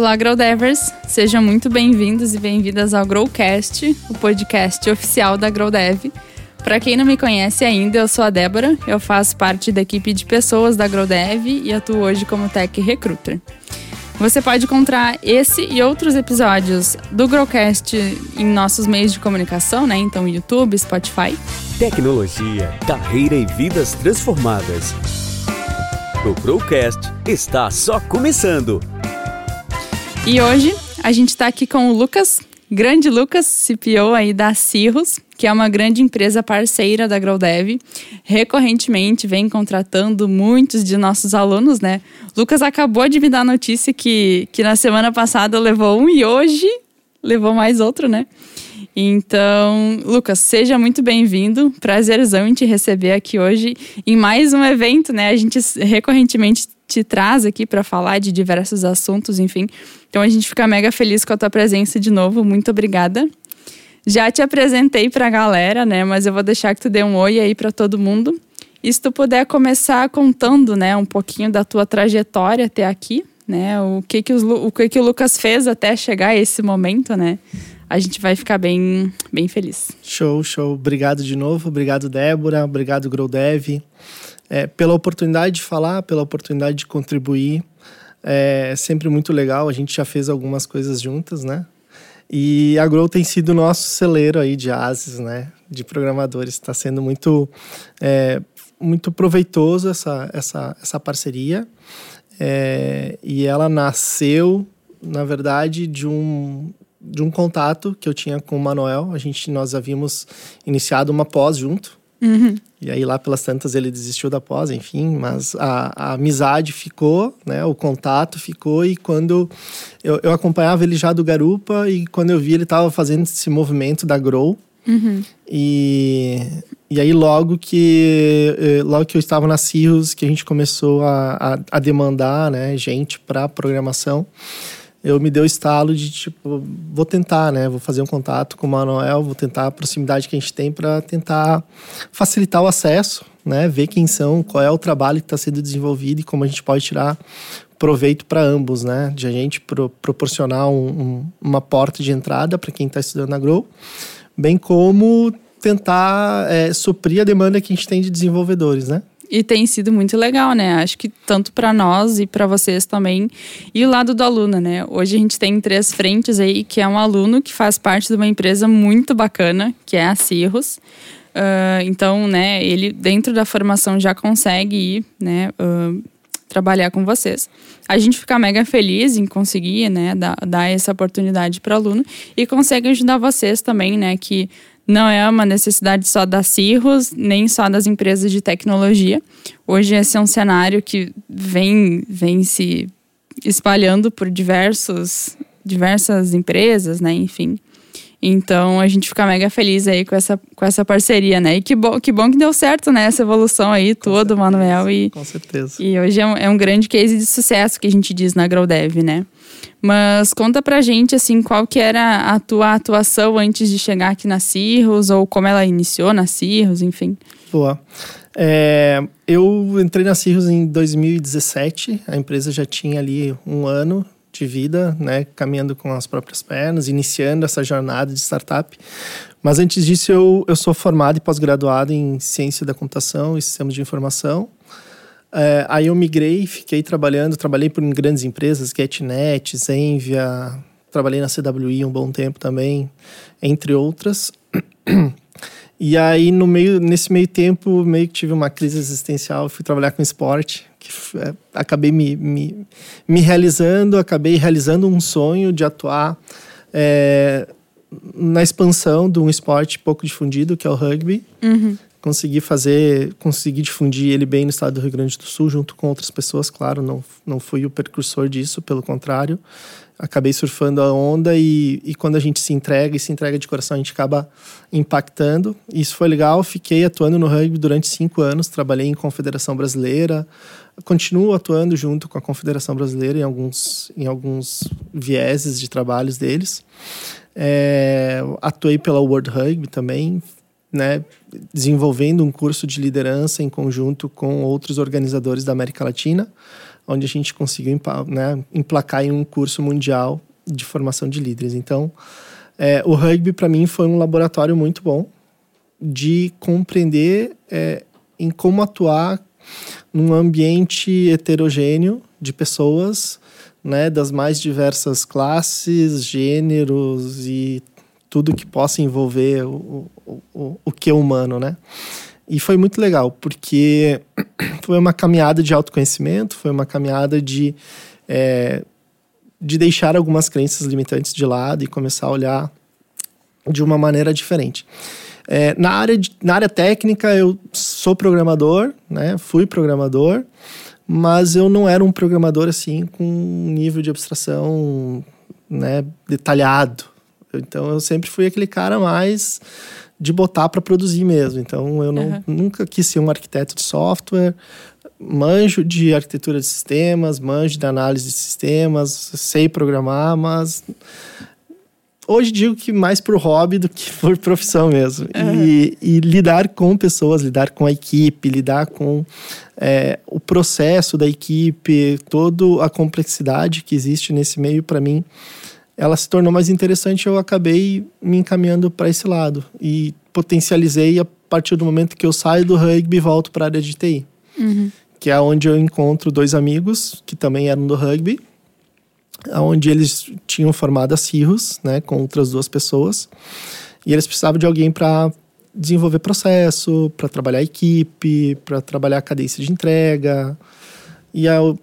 Olá, Growdevers! Sejam muito bem-vindos e bem-vindas ao Growcast, o podcast oficial da Growdev. Para quem não me conhece ainda, eu sou a Débora, eu faço parte da equipe de pessoas da Growdev e atuo hoje como Tech Recruiter. Você pode encontrar esse e outros episódios do Growcast em nossos meios de comunicação, né? Então, YouTube, Spotify. Tecnologia, carreira e vidas transformadas. O Growcast está só começando. E hoje a gente está aqui com o Lucas, grande Lucas, CPO aí da Cirrus, que é uma grande empresa parceira da GrowDev. Recorrentemente vem contratando muitos de nossos alunos, né? Lucas acabou de me dar notícia que, que na semana passada levou um e hoje levou mais outro, né? Então, Lucas, seja muito bem-vindo. Prazerzão em te receber aqui hoje em mais um evento, né? A gente recorrentemente te traz aqui para falar de diversos assuntos, enfim. Então a gente fica mega feliz com a tua presença de novo. Muito obrigada. Já te apresentei para a galera, né? Mas eu vou deixar que tu dê um oi aí para todo mundo. E se tu puder começar contando, né, um pouquinho da tua trajetória até aqui, né? O que que, os, o, que que o Lucas fez até chegar a esse momento, né? A gente vai ficar bem, bem feliz. Show, show. Obrigado de novo. Obrigado, Débora. Obrigado, GrowDev é, pela oportunidade de falar, pela oportunidade de contribuir. É sempre muito legal. A gente já fez algumas coisas juntas, né? E a Grow tem sido nosso celeiro aí de ases, né? De programadores. Está sendo muito, é, muito proveitoso essa, essa, essa parceria. É, e ela nasceu, na verdade, de um, de um contato que eu tinha com o Manuel. A gente, nós havíamos iniciado uma pós junto. Uhum. E aí lá pelas tantas ele desistiu da pós, enfim, mas a, a amizade ficou, né? O contato ficou e quando eu, eu, acompanhava ele já do Garupa e quando eu vi ele estava fazendo esse movimento da Grow uhum. e e aí logo que eh, logo que eu estava na Cirrus que a gente começou a, a, a demandar, né, gente para programação eu me deu o estalo de tipo, vou tentar, né? Vou fazer um contato com o Manuel, vou tentar a proximidade que a gente tem para tentar facilitar o acesso, né? Ver quem são, qual é o trabalho que está sendo desenvolvido e como a gente pode tirar proveito para ambos, né? De a gente pro, proporcionar um, um, uma porta de entrada para quem está estudando na Grow, bem como tentar é, suprir a demanda que a gente tem de desenvolvedores, né? E tem sido muito legal, né? Acho que tanto para nós e para vocês também. E o lado do aluno, né? Hoje a gente tem três frentes aí, que é um aluno que faz parte de uma empresa muito bacana, que é a Cirrus. Uh, então, né, ele dentro da formação já consegue ir, né, uh, trabalhar com vocês. A gente fica mega feliz em conseguir, né, dar, dar essa oportunidade para o aluno e consegue ajudar vocês também, né, que não é uma necessidade só da Cirrus, nem só das empresas de tecnologia. Hoje esse é um cenário que vem, vem se espalhando por diversos, diversas empresas, né? Enfim. Então a gente fica mega feliz aí com essa, com essa parceria, né? E que bom, que bom que deu certo, né? Essa evolução aí toda, Manuel. E, com certeza. E hoje é um, é um grande case de sucesso que a gente diz na GrowDev, né? Mas conta pra gente, assim, qual que era a tua atuação antes de chegar aqui na Cirrus, ou como ela iniciou na Cirrus, enfim. Boa. É, eu entrei na Cirrus em 2017, a empresa já tinha ali um ano de vida, né, caminhando com as próprias pernas, iniciando essa jornada de startup. Mas antes disso, eu, eu sou formado e pós-graduado em ciência da computação e sistemas de informação. É, aí eu migrei, fiquei trabalhando, trabalhei por grandes empresas, GetNet, Zenvia, trabalhei na CWI um bom tempo também, entre outras. E aí, no meio, nesse meio tempo, meio que tive uma crise existencial, fui trabalhar com esporte, que é, acabei me, me, me, realizando, acabei realizando um sonho de atuar é, na expansão de um esporte pouco difundido, que é o rugby. Uhum consegui fazer, consegui difundir ele bem no estado do Rio Grande do Sul, junto com outras pessoas, claro, não, não fui o precursor disso, pelo contrário, acabei surfando a onda e, e quando a gente se entrega e se entrega de coração, a gente acaba impactando. Isso foi legal, fiquei atuando no rugby durante cinco anos, trabalhei em Confederação Brasileira, continuo atuando junto com a Confederação Brasileira em alguns, em alguns vieses de trabalhos deles. É, atuei pela World Rugby também, né, desenvolvendo um curso de liderança em conjunto com outros organizadores da América Latina, onde a gente conseguiu né, emplacar em um curso mundial de formação de líderes. Então, é, o rugby para mim foi um laboratório muito bom de compreender é, em como atuar num ambiente heterogêneo de pessoas, né, das mais diversas classes, gêneros e tudo que possa envolver o, o, o que é humano, né? E foi muito legal, porque foi uma caminhada de autoconhecimento, foi uma caminhada de, é, de deixar algumas crenças limitantes de lado e começar a olhar de uma maneira diferente. É, na, área de, na área técnica, eu sou programador, né? Fui programador, mas eu não era um programador assim com um nível de abstração né, detalhado. Então eu sempre fui aquele cara mais de botar para produzir mesmo. Então eu não, uhum. nunca quis ser um arquiteto de software, manjo de arquitetura de sistemas, manjo de análise de sistemas, sei programar, mas hoje digo que mais por hobby do que por profissão mesmo. Uhum. E, e, lidar com pessoas, lidar com a equipe, lidar com é, o processo da equipe, toda a complexidade que existe nesse meio, para mim, ela se tornou mais interessante. Eu acabei me encaminhando para esse lado e potencializei a partir do momento que eu saio do rugby e volto para a área de TI. Uhum. Que é onde eu encontro dois amigos que também eram do rugby onde eles tinham formado a Cirrus, né, com outras duas pessoas, e eles precisavam de alguém para desenvolver processo, para trabalhar equipe, para trabalhar a cadência de entrega. E eu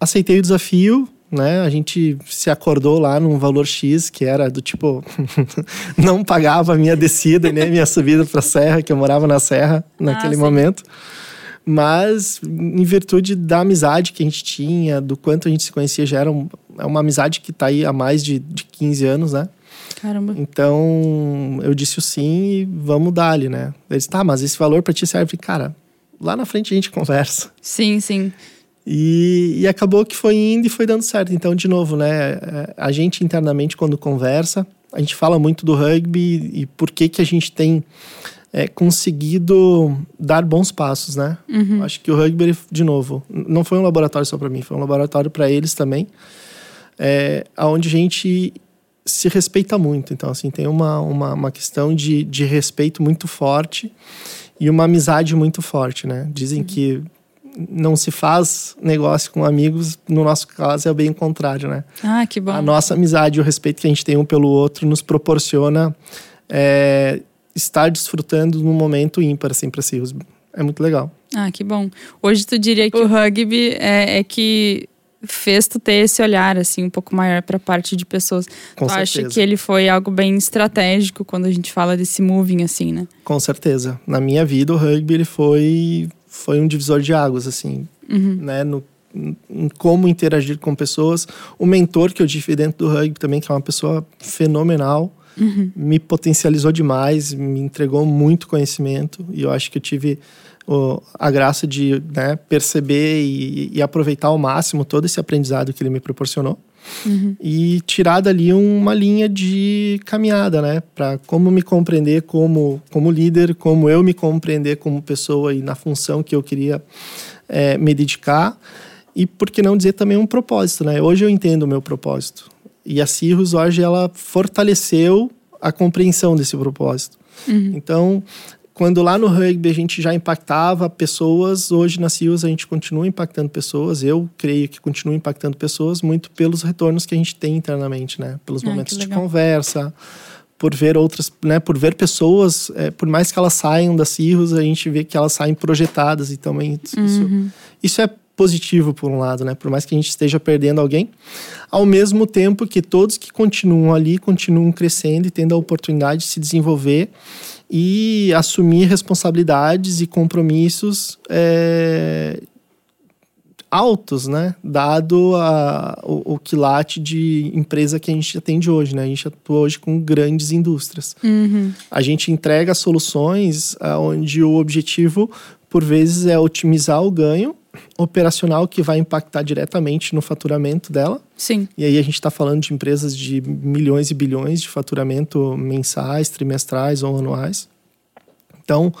aceitei o desafio, né? A gente se acordou lá num valor X que era do tipo não pagava a minha descida nem a minha subida para a serra, que eu morava na serra naquele ah, momento. Mas, em virtude da amizade que a gente tinha, do quanto a gente se conhecia, já era um, é uma amizade que está aí há mais de, de 15 anos, né? Caramba. Então, eu disse o sim e vamos dar ali, né? Eles, tá, mas esse valor para ti serve? Cara, lá na frente a gente conversa. Sim, sim. E, e acabou que foi indo e foi dando certo. Então, de novo, né? A gente internamente, quando conversa, a gente fala muito do rugby e por que que a gente tem é, conseguido dar bons passos, né? Uhum. Acho que o rugby, de novo, não foi um laboratório só para mim, foi um laboratório para eles também, é, onde a gente se respeita muito. Então, assim, tem uma, uma, uma questão de, de respeito muito forte e uma amizade muito forte, né? Dizem uhum. que não se faz negócio com amigos, no nosso caso é bem o contrário, né? Ah, que bom. A nossa amizade e o respeito que a gente tem um pelo outro nos proporciona é, estar desfrutando num momento ímpar, assim, para si. É muito legal. Ah, que bom. Hoje tu diria que o rugby é, é que fez tu ter esse olhar, assim, um pouco maior para a parte de pessoas. Com tu certeza. acha que ele foi algo bem estratégico quando a gente fala desse moving, assim, né? Com certeza. Na minha vida, o rugby ele foi, foi um divisor de águas, assim, uhum. né? No, em como interagir com pessoas. O mentor que eu tive dentro do rugby também, que é uma pessoa fenomenal uhum. me potencializou demais, me entregou muito conhecimento e eu acho que eu tive oh, a graça de né, perceber e, e, aproveitar ao máximo todo esse aprendizado que ele me proporcionou. Uhum. E tirar dali uma linha de caminhada, né? Para como me compreender como, como líder, como eu me compreender como pessoa e na função que eu queria é, me dedicar. E por que não dizer também um propósito, né? Hoje eu entendo o meu propósito. E a Cirrus hoje ela fortaleceu a compreensão desse propósito. Uhum. Então, quando lá no rugby a gente já impactava pessoas, hoje na Cirrus a gente continua impactando pessoas. Eu creio que continua impactando pessoas muito pelos retornos que a gente tem internamente, né? Pelos ah, momentos de conversa, por ver outras, né? Por ver pessoas, é, por mais que elas saiam da Cirrus, a gente vê que elas saem projetadas e também isso, uhum. isso é positivo por um lado, né? Por mais que a gente esteja perdendo alguém, ao mesmo tempo que todos que continuam ali continuam crescendo e tendo a oportunidade de se desenvolver e assumir responsabilidades e compromissos é, altos, né? Dado a, o, o quilate de empresa que a gente atende hoje, né? A gente atua hoje com grandes indústrias. Uhum. A gente entrega soluções onde o objetivo, por vezes, é otimizar o ganho operacional que vai impactar diretamente no faturamento dela. Sim. E aí a gente está falando de empresas de milhões e bilhões de faturamento mensais, trimestrais ou anuais. Então,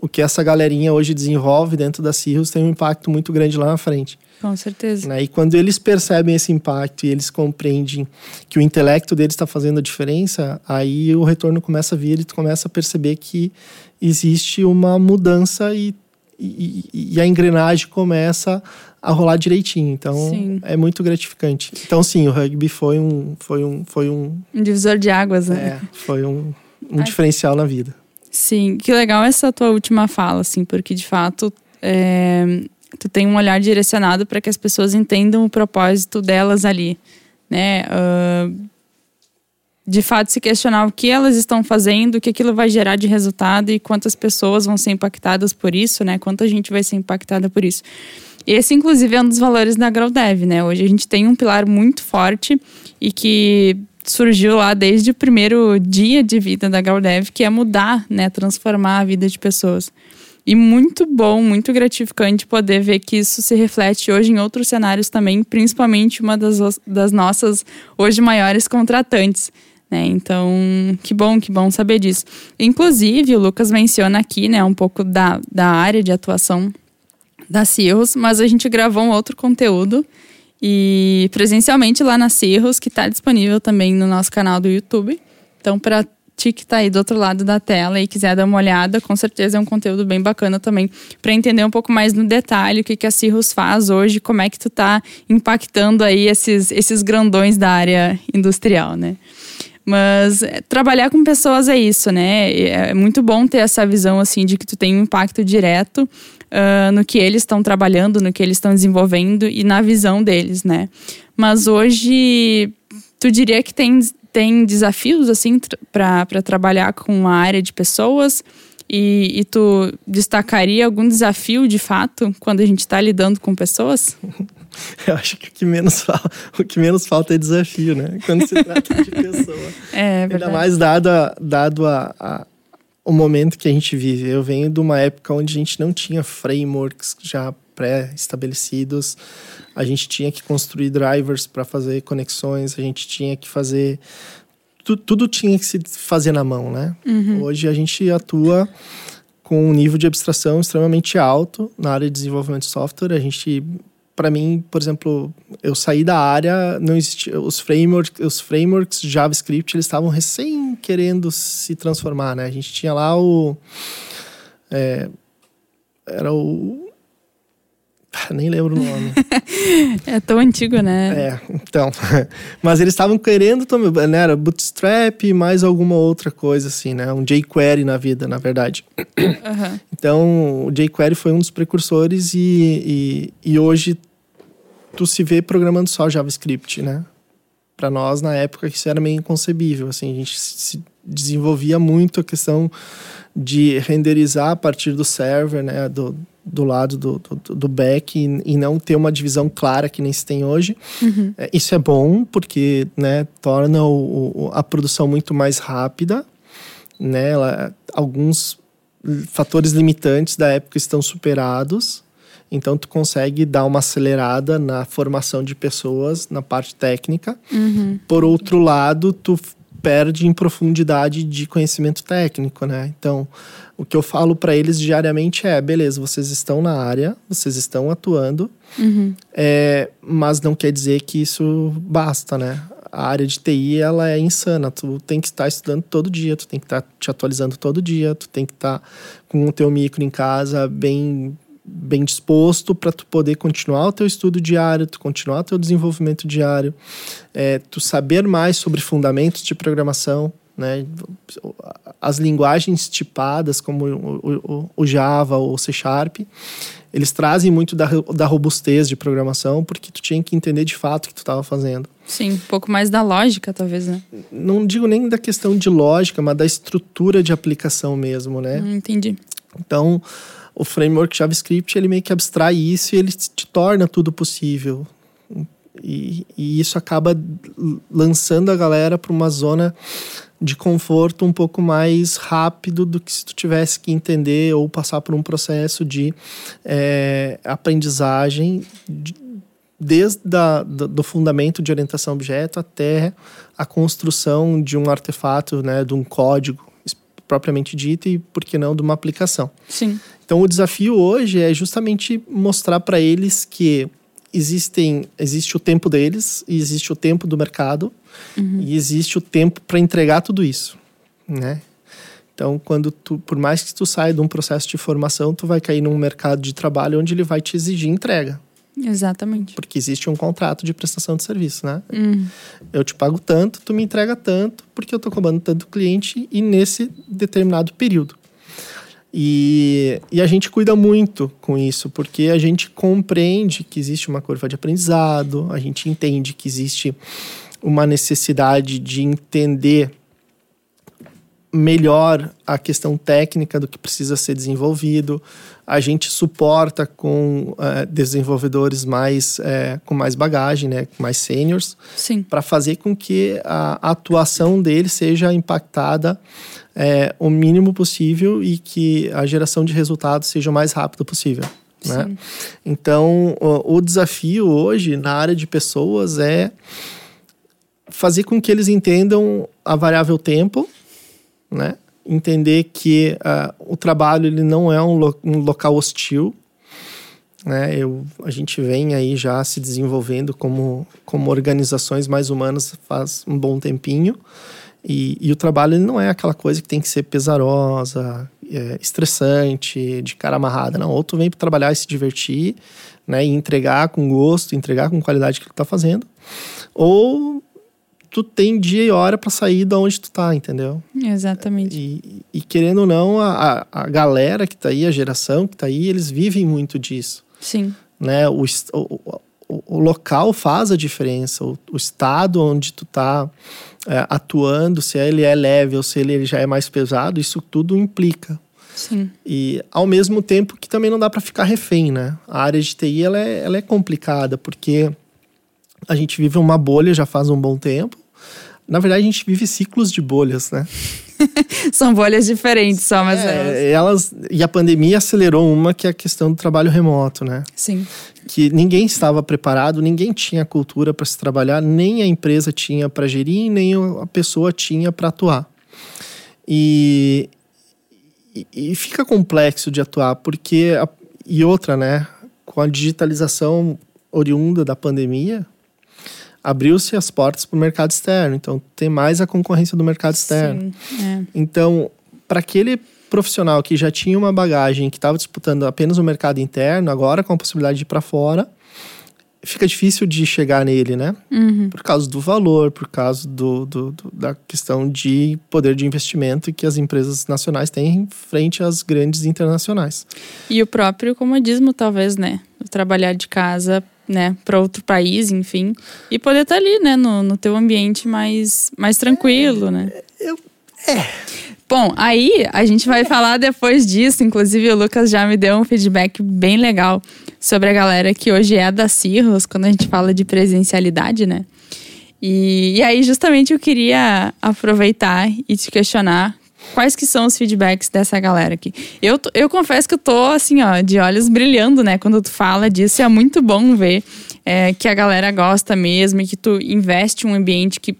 o que essa galerinha hoje desenvolve dentro da Cirrus tem um impacto muito grande lá na frente. Com certeza. Né? E quando eles percebem esse impacto e eles compreendem que o intelecto deles está fazendo a diferença, aí o retorno começa a vir e tu começa a perceber que existe uma mudança e, e, e a engrenagem começa a rolar direitinho. Então Sim. é muito gratificante. Então sim, o rugby foi um foi um foi um, Um divisor de águas, né? é, foi um, um diferencial na vida. Sim, que legal essa tua última fala, assim, porque de fato é, tu tem um olhar direcionado para que as pessoas entendam o propósito delas ali, né? Ah, de fato, se questionar o que elas estão fazendo, o que aquilo vai gerar de resultado e quantas pessoas vão ser impactadas por isso, né? Quanta gente vai ser impactada por isso. Esse, inclusive, é um dos valores da GrowDev, né? Hoje a gente tem um pilar muito forte e que surgiu lá desde o primeiro dia de vida da GrowDev, que é mudar, né? Transformar a vida de pessoas. E muito bom, muito gratificante poder ver que isso se reflete hoje em outros cenários também, principalmente uma das, das nossas hoje maiores contratantes. Né? Então, que bom, que bom saber disso. Inclusive, o Lucas menciona aqui né, um pouco da, da área de atuação da Cirrus, mas a gente gravou um outro conteúdo e presencialmente lá na Cirrus, que está disponível também no nosso canal do YouTube. Então, para ti que está aí do outro lado da tela e quiser dar uma olhada, com certeza é um conteúdo bem bacana também para entender um pouco mais no detalhe o que, que a Cirrus faz hoje, como é que tu está impactando aí esses, esses grandões da área industrial, né? Mas é, trabalhar com pessoas é isso, né? É muito bom ter essa visão assim de que tu tem um impacto direto uh, no que eles estão trabalhando, no que eles estão desenvolvendo e na visão deles, né? Mas hoje tu diria que tem, tem desafios assim para trabalhar com a área de pessoas e, e tu destacaria algum desafio de fato quando a gente está lidando com pessoas? Eu acho que o que menos falta, o que menos falta é desafio, né? Quando se trata de pessoa. É, verdade. Ainda mais dado, a, dado a, a, o momento que a gente vive. Eu venho de uma época onde a gente não tinha frameworks já pré-estabelecidos. A gente tinha que construir drivers para fazer conexões, a gente tinha que fazer. Tudo, tudo tinha que se fazer na mão, né? Uhum. Hoje a gente atua com um nível de abstração extremamente alto na área de desenvolvimento de software. A gente para mim, por exemplo, eu saí da área, não existia os frameworks, os frameworks JavaScript, eles estavam recém querendo se transformar, né? A gente tinha lá o é, era o nem lembro o nome. é tão antigo, né? É, então. Mas eles estavam querendo também, né? Era Bootstrap mais alguma outra coisa, assim, né? Um jQuery na vida, na verdade. Uhum. Então, o jQuery foi um dos precursores e, e, e hoje tu se vê programando só JavaScript, né? Para nós, na época, isso era meio inconcebível. Assim, a gente se desenvolvia muito a questão de renderizar a partir do server, né? Do, do lado do, do, do back e, e, não ter uma divisão clara que nem se tem hoje. Uhum. É, isso é bom porque né, torna o, o, a produção muito mais rápida. Né? Ela, alguns fatores limitantes da época estão superados. Então tu consegue dar uma acelerada na formação de pessoas na parte técnica. Uhum. Por outro lado, tu perde em profundidade de conhecimento técnico, né? Então, o que eu falo para eles diariamente é: beleza, vocês estão na área, vocês estão atuando, uhum. é, mas não quer dizer que isso basta, né? A área de TI ela é insana. Tu tem que estar estudando todo dia, tu tem que estar te atualizando todo dia, tu tem que estar com o teu micro em casa bem bem disposto para tu poder continuar o teu estudo diário, tu continuar o teu desenvolvimento diário, é, tu saber mais sobre fundamentos de programação, né? As linguagens tipadas, como o, o, o Java ou o C Sharp, eles trazem muito da, da robustez de programação, porque tu tinha que entender de fato o que tu estava fazendo. Sim, um pouco mais da lógica, talvez, né? Não digo nem da questão de lógica, mas da estrutura de aplicação mesmo, né? Hum, entendi. Então, o framework JavaScript ele meio que abstrai isso e ele te torna tudo possível. E, e isso acaba lançando a galera para uma zona de conforto um pouco mais rápido do que se tu tivesse que entender ou passar por um processo de é, aprendizagem de, desde a, do, fundamento de orientação objeto até a construção de um artefato, né, de um código propriamente dito e, por que não, de uma aplicação. Sim. Então, o desafio hoje é justamente mostrar para eles que existem existe o tempo deles e existe o tempo do mercado uhum. e existe o tempo para entregar tudo isso, né? Então, quando tu, por mais que tu saia de um processo de formação, tu vai cair num mercado de trabalho onde ele vai te exigir entrega. Exatamente. Porque existe um contrato de prestação de serviço, né? Uhum. Eu te pago tanto, tu me entrega tanto, porque eu tô cobrando tanto cliente e nesse determinado período. E, e a gente cuida muito com isso, porque a gente compreende que existe uma curva de aprendizado, a gente entende que existe uma necessidade de entender melhor a questão técnica do que precisa ser desenvolvido. A gente suporta com uh, desenvolvedores mais uh, com mais bagagem, né, mais seniors, para fazer com que a atuação dele seja impactada uh, o mínimo possível e que a geração de resultados seja o mais rápido possível. Né? Então, o, o desafio hoje na área de pessoas é fazer com que eles entendam a variável tempo né? Entender que uh, o trabalho ele não é um, lo um local hostil, né? Eu, a gente vem aí já se desenvolvendo como, como organizações mais humanas faz um bom tempinho. E, e o trabalho não é aquela coisa que tem que ser pesarosa, é, estressante, de cara amarrada. Não, ou tu vem para trabalhar e se divertir, né? E entregar com gosto, entregar com qualidade que tu tá fazendo. Ou tu tem dia e hora para sair da onde tu tá, entendeu? Exatamente. E, e querendo ou não, a, a galera que tá aí, a geração que tá aí, eles vivem muito disso. Sim. Né? O, o, o, o local faz a diferença, o, o estado onde tu tá é, atuando, se ele é leve ou se ele já é mais pesado, isso tudo implica. Sim. E ao mesmo tempo que também não dá para ficar refém, né? A área de TI ela é, ela é complicada porque a gente vive uma bolha já faz um bom tempo. Na verdade, a gente vive ciclos de bolhas, né? São bolhas diferentes só, mas é, elas... E a pandemia acelerou uma que é a questão do trabalho remoto, né? Sim. Que ninguém estava preparado, ninguém tinha cultura para se trabalhar, nem a empresa tinha para gerir, nem a pessoa tinha para atuar. E, e, e, fica complexo de atuar, porque... A, e outra, né? Com a digitalização oriunda da pandemia, abriu-se as portas para o mercado externo. Então, tem mais a concorrência do mercado externo. Sim, é. Então, para aquele profissional que já tinha uma bagagem, que estava disputando apenas o mercado interno, agora com a possibilidade de ir para fora, fica difícil de chegar nele, né? Uhum. Por causa do valor, por causa do, do, do, da questão de poder de investimento que as empresas nacionais têm frente às grandes internacionais. E o próprio comodismo, talvez, né? Trabalhar de casa né, para outro país, enfim, e poder estar tá ali, né, no, no teu ambiente mais, mais tranquilo, né? Eu, é. Bom, aí a gente vai falar depois disso. Inclusive, o Lucas já me deu um feedback bem legal sobre a galera que hoje é da Cirrus, quando a gente fala de presencialidade, né? E, e aí, justamente, eu queria aproveitar e te questionar quais que são os feedbacks dessa galera aqui. Eu, eu confesso que eu tô, assim, ó, de olhos brilhando, né? Quando tu fala disso, é muito bom ver é, que a galera gosta mesmo e que tu investe um ambiente que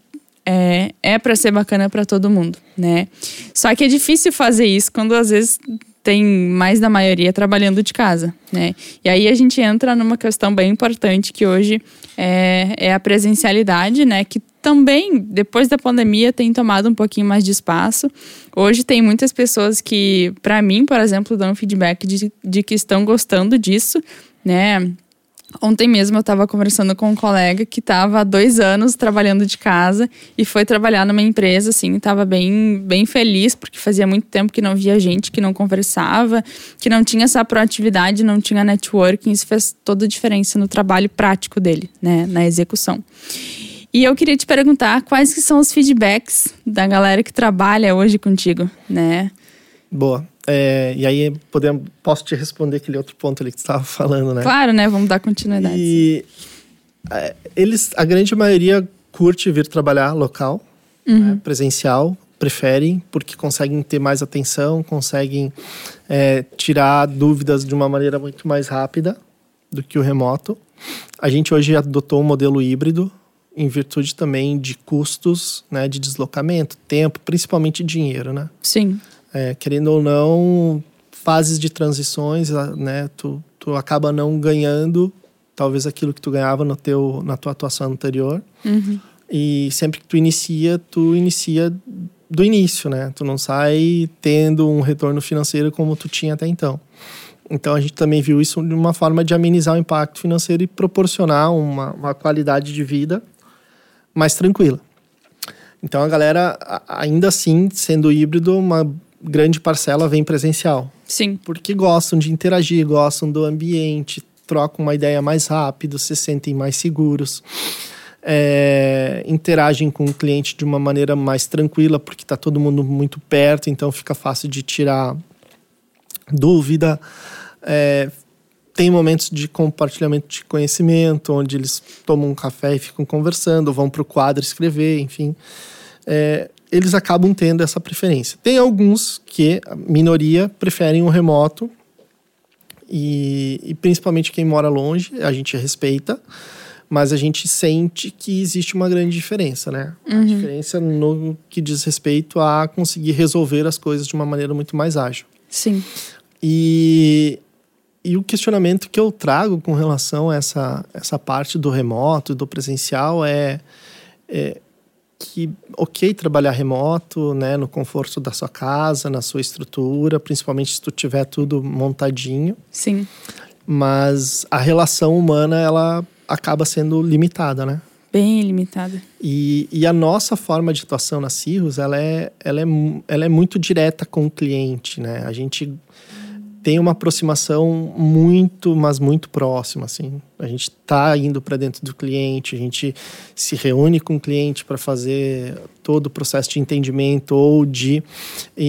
é, é para ser bacana para todo mundo, né? Só que é difícil fazer isso quando às vezes tem mais da maioria trabalhando de casa, né? E aí a gente entra numa questão bem importante que hoje é, é a presencialidade, né? Que também, depois da pandemia, tem tomado um pouquinho mais de espaço. Hoje tem muitas pessoas que, para mim, por exemplo, dão feedback de, de que estão gostando disso, né? Ontem mesmo eu estava conversando com um colega que estava há dois anos trabalhando de casa e foi trabalhar numa empresa, assim, estava bem, bem feliz, porque fazia muito tempo que não via gente, que não conversava, que não tinha essa proatividade, não tinha networking. Isso fez toda a diferença no trabalho prático dele, né, na execução. E eu queria te perguntar quais que são os feedbacks da galera que trabalha hoje contigo, né? Boa. É, e aí podemos, posso te responder aquele outro ponto ali que estava falando, né? Claro, né? Vamos dar continuidade. E é, eles, a grande maioria curte vir trabalhar local, uhum. né, presencial, preferem porque conseguem ter mais atenção, conseguem é, tirar dúvidas de uma maneira muito mais rápida do que o remoto. A gente hoje adotou um modelo híbrido em virtude também de custos, né, de deslocamento, tempo, principalmente dinheiro, né? Sim é, querendo ou não, fases de transições, né? Tu, tu acaba não ganhando talvez aquilo que tu ganhava no teu, na tua atuação anterior. E sempre que tu inicia, tu inicia do início, né? Tu não sai tendo um retorno financeiro como tu tinha até então. Então a gente também viu isso de uma forma de amenizar o impacto financeiro e proporcionar uma, uma qualidade de vida mais tranquila. Então a galera, ainda assim, sendo híbrido, uma grande parcela vem presencial Sim. porque gostam de interagir, gostam do ambiente, trocam uma ideia mais rápido, se sentem mais seguros, é, interagem com o cliente de uma maneira mais tranquila, porque está todo mundo muito perto, então fica fácil de tirar dúvida. É, tem momentos de compartilhamento de conhecimento, onde eles tomam um café e ficam conversando, vão para o quadro escrever, enfim. É, eles acabam tendo essa preferência. Tem alguns que, a minoria, preferem o remoto, e, e principalmente quem mora longe, a gente respeita, mas a gente sente que existe uma grande diferença, né? A diferença no que diz respeito a conseguir resolver as coisas de uma maneira muito mais ágil. Sim. E, e o questionamento que eu trago com relação a essa, essa parte do remoto do presencial é, é que, ok, trabalhar remoto, né, no conforto da sua casa, na sua estrutura, principalmente se tu tiver tudo montadinho, Sim. mas a relação humana, ela acaba sendo limitada, né? Bem limitada. E, e a nossa forma de atuação na Cirrus, ela é, ela, é, ela é muito direta com o cliente, né? A gente tem uma aproximação muito, mas muito próxima, assim. A gente está indo para dentro do cliente, a gente se reúne com o cliente para fazer todo o processo de entendimento ou de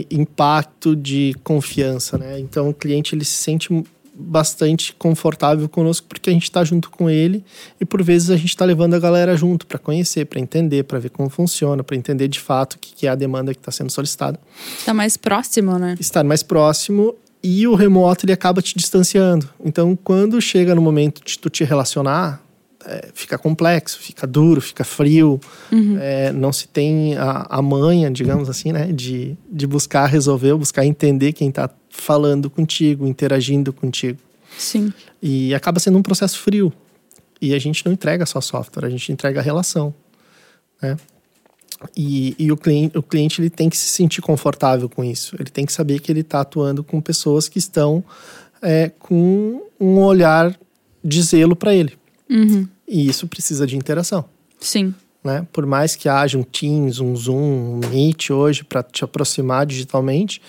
impacto de confiança, né? Então o cliente ele se sente bastante confortável conosco porque a gente está junto com ele e por vezes a gente está levando a galera junto para conhecer, para entender, para ver como funciona, para entender de fato o que que é a demanda que está sendo solicitada. Tá mais próximo, né? Estar mais próximo e o remoto ele acaba te distanciando. Então, quando chega no momento de tu te relacionar, é, fica complexo, fica duro, fica frio, é, não se tem a, a manha, digamos assim, né, de, de buscar resolver, buscar entender quem está falando contigo, interagindo contigo. Sim. E acaba sendo um processo frio. E a gente não entrega só software, a gente entrega a relação. Né? E, e o cliente, o cliente ele tem que se sentir confortável com isso. Ele tem que saber que ele está atuando com pessoas que estão é, com um olhar de zelo para ele. Uhum. E isso precisa de interação. Sim. Né? Por mais que haja um Teams, um Zoom, um Meet hoje para te aproximar digitalmente,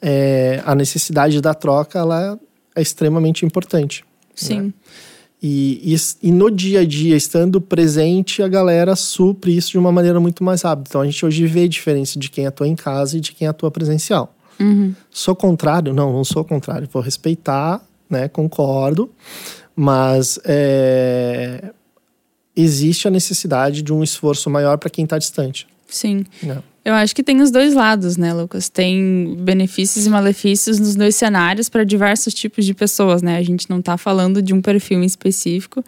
é, a necessidade da troca ela é extremamente importante. Sim. E, e, e no dia a dia, estando presente, a galera supre isso de uma maneira muito mais rápida. Então a gente hoje vê a diferença de quem atua em casa e de quem atua presencial. Uhum. Sou contrário? Não, não sou contrário. Vou respeitar, né? Concordo, mas é, existe a necessidade de um esforço maior para quem está distante. Sim. Né? Eu acho que tem os dois lados, né, Lucas? Tem benefícios e malefícios nos dois cenários para diversos tipos de pessoas, né? A gente não tá falando de um perfil específico.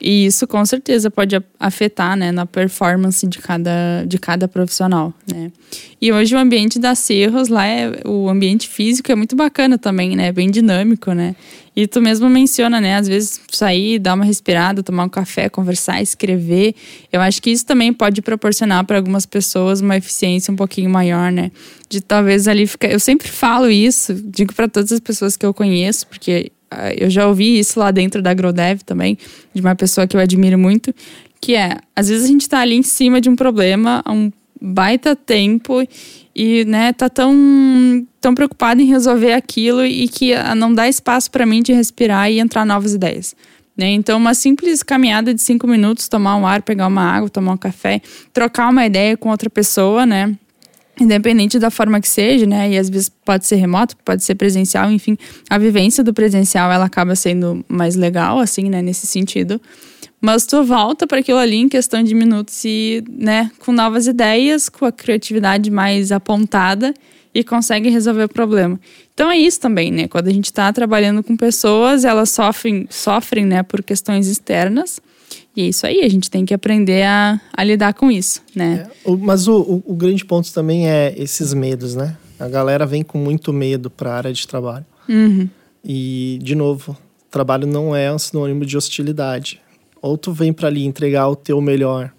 E isso com certeza pode afetar, né, na performance de cada, de cada profissional, né? E hoje o ambiente da Cerros lá é o ambiente físico é muito bacana também, né? Bem dinâmico, né? E tu mesmo menciona, né? Às vezes sair, dar uma respirada, tomar um café, conversar, escrever. Eu acho que isso também pode proporcionar para algumas pessoas uma eficiência um pouquinho maior, né? De talvez ali ficar. Eu sempre falo isso, digo para todas as pessoas que eu conheço, porque ah, eu já ouvi isso lá dentro da AgroDev também, de uma pessoa que eu admiro muito, que é, às vezes a gente tá ali em cima de um problema um baita tempo e, né, tá tão, tão preocupado em resolver aquilo e que ah, não dá espaço para mim de respirar e entrar novas ideias. Né? Então, uma simples caminhada de cinco minutos, tomar um ar, pegar uma água, tomar um café, trocar uma ideia com outra pessoa, né? Independente da forma que seja, né? E às vezes pode ser remoto, pode ser presencial, enfim. A vivência do presencial, ela acaba sendo mais legal, assim, né? Nesse sentido. Mas tu volta para aquilo ali em questão de minutos e, né? Com novas ideias, com a criatividade mais apontada e consegue resolver o problema. Então é isso também, né? Quando a gente está trabalhando com pessoas, elas sofrem, sofrem, né? Por questões externas. E é isso aí, a gente tem que aprender a, a lidar com isso, né? É, o- mas o, o, o grande ponto também é esses medos, né? A galera vem com muito medo para a área de trabalho. Uhum. E, de novo, trabalho não é um sinônimo de hostilidade. Ou tu vem para ali entregar o teu melhor,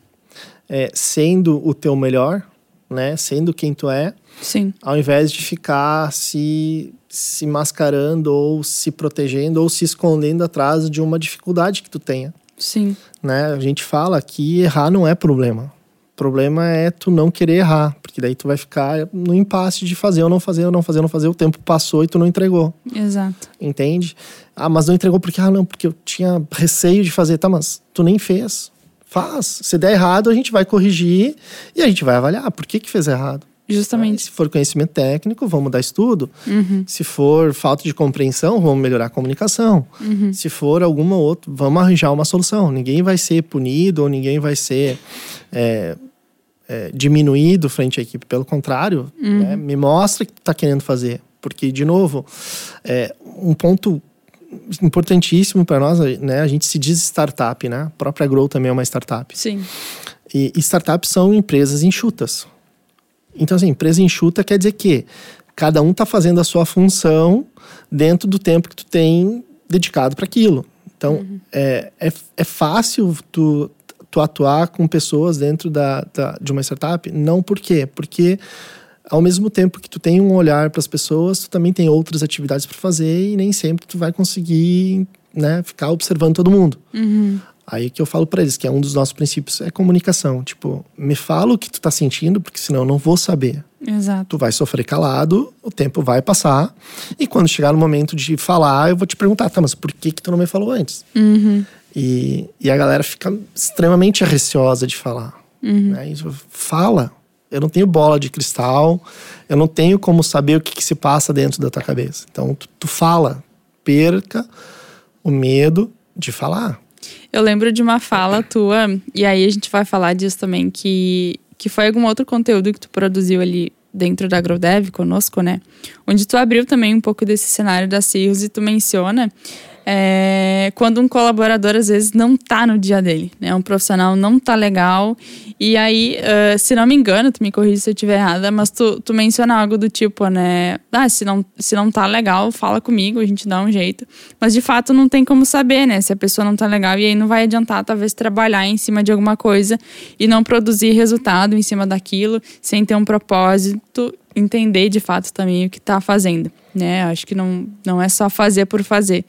é, sendo o teu melhor, né? Sendo quem tu é, Sim. ao invés de ficar se, se mascarando ou se protegendo ou se escondendo atrás de uma dificuldade que tu tenha. Sim. Né? A gente fala que errar não é problema. O problema é tu não querer errar, porque daí tu vai ficar no impasse de fazer ou não fazer, ou não fazer, ou não fazer. O tempo passou e tu não entregou, Exato. entende? Ah, mas não entregou porque, ah, não, porque eu tinha receio de fazer. Tá, mas tu nem fez. Faz. Se der errado, a gente vai corrigir e a gente vai avaliar por que que fez errado. Justamente. Se for conhecimento técnico, vamos mudar estudo. Uhum. Se for falta de compreensão, vamos melhorar a comunicação. Uhum. Se for alguma outra, vamos arranjar uma solução. Ninguém vai ser punido ou ninguém vai ser é, é, diminuído frente à equipe. Pelo contrário, Uhum. né, me mostra o que está querendo fazer. Porque, de novo, é, um ponto importantíssimo para nós, né? A gente se diz startup, né? A própria Grow também é uma startup. Sim. E, e startups são empresas enxutas. Então, assim, empresa enxuta quer dizer que cada um está fazendo a sua função dentro do tempo que tu tem dedicado para aquilo. Então, é, é, é fácil tu, tu atuar com pessoas dentro da, da, de uma startup? Não por quê? Porque ao mesmo tempo que tu tem um olhar para as pessoas, tu também tem outras atividades para fazer e nem sempre tu vai conseguir né, ficar observando todo mundo. Uhum. Aí que eu falo para eles que é um dos nossos princípios é comunicação. Tipo, me fala o que tu tá sentindo, porque senão eu não vou saber. Exato. Tu vai sofrer calado, o tempo vai passar, e quando chegar no momento de falar, eu vou te perguntar, tá, mas por que que tu não me falou antes? Uhum. E, e a galera fica extremamente receosa de falar. Uhum. Né? Fala. Eu não tenho bola de cristal, eu não tenho como saber o que, que se passa dentro da tua cabeça. Então, tu, tu fala. Perca o medo de falar. Eu lembro de uma fala tua, e aí a gente vai falar disso também, que, que foi algum outro conteúdo que tu produziu ali dentro da AgroDev conosco, né? Onde tu abriu também um pouco desse cenário da Cirrus e tu menciona é, quando um colaborador às vezes não tá no dia dele, né? Um profissional não tá legal. E aí, uh, se não me engano, tu me corrija se eu estiver errada, mas tu, tu menciona algo do tipo, né? Ah, se não, se não tá legal, fala comigo, a gente dá um jeito. Mas de fato não tem como saber, né? Se a pessoa não tá legal. E aí não vai adiantar, talvez, trabalhar em cima de alguma coisa e não produzir resultado em cima daquilo, sem ter um propósito, entender de fato também o que tá fazendo, né? Acho que não, não é só fazer por fazer.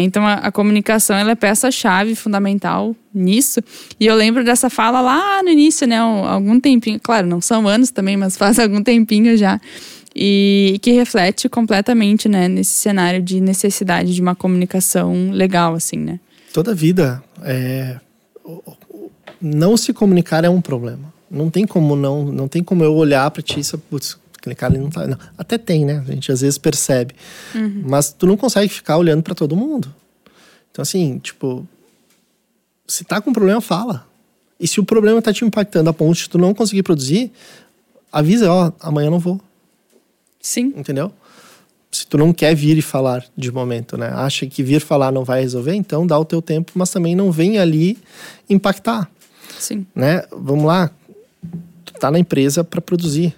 Então a, a comunicação é peça-chave fundamental nisso. E eu lembro dessa fala lá no início, né? Algum tempinho, claro, não são anos também, mas faz algum tempinho já. E que reflete completamente, né, nesse cenário de necessidade de uma comunicação legal, assim, né? Toda vida é não se comunicar é um problema. Não tem como não, não tem como eu olhar para ti e putz, aquele cara ele não tá. Não. Até tem, né? A gente às vezes percebe. Uhum. Mas tu não consegue ficar olhando para todo mundo. Então, assim, tipo, se tá com problema, fala. E se o problema tá te impactando a ponto de tu não conseguir produzir, avisa, ó, amanhã eu não vou. Sim. Entendeu? Se tu não quer vir e falar de momento, né? Acha que vir falar não vai resolver, então dá o teu tempo, mas também não vem ali impactar, Sim. né? Vamos lá, tu tá na empresa para produzir.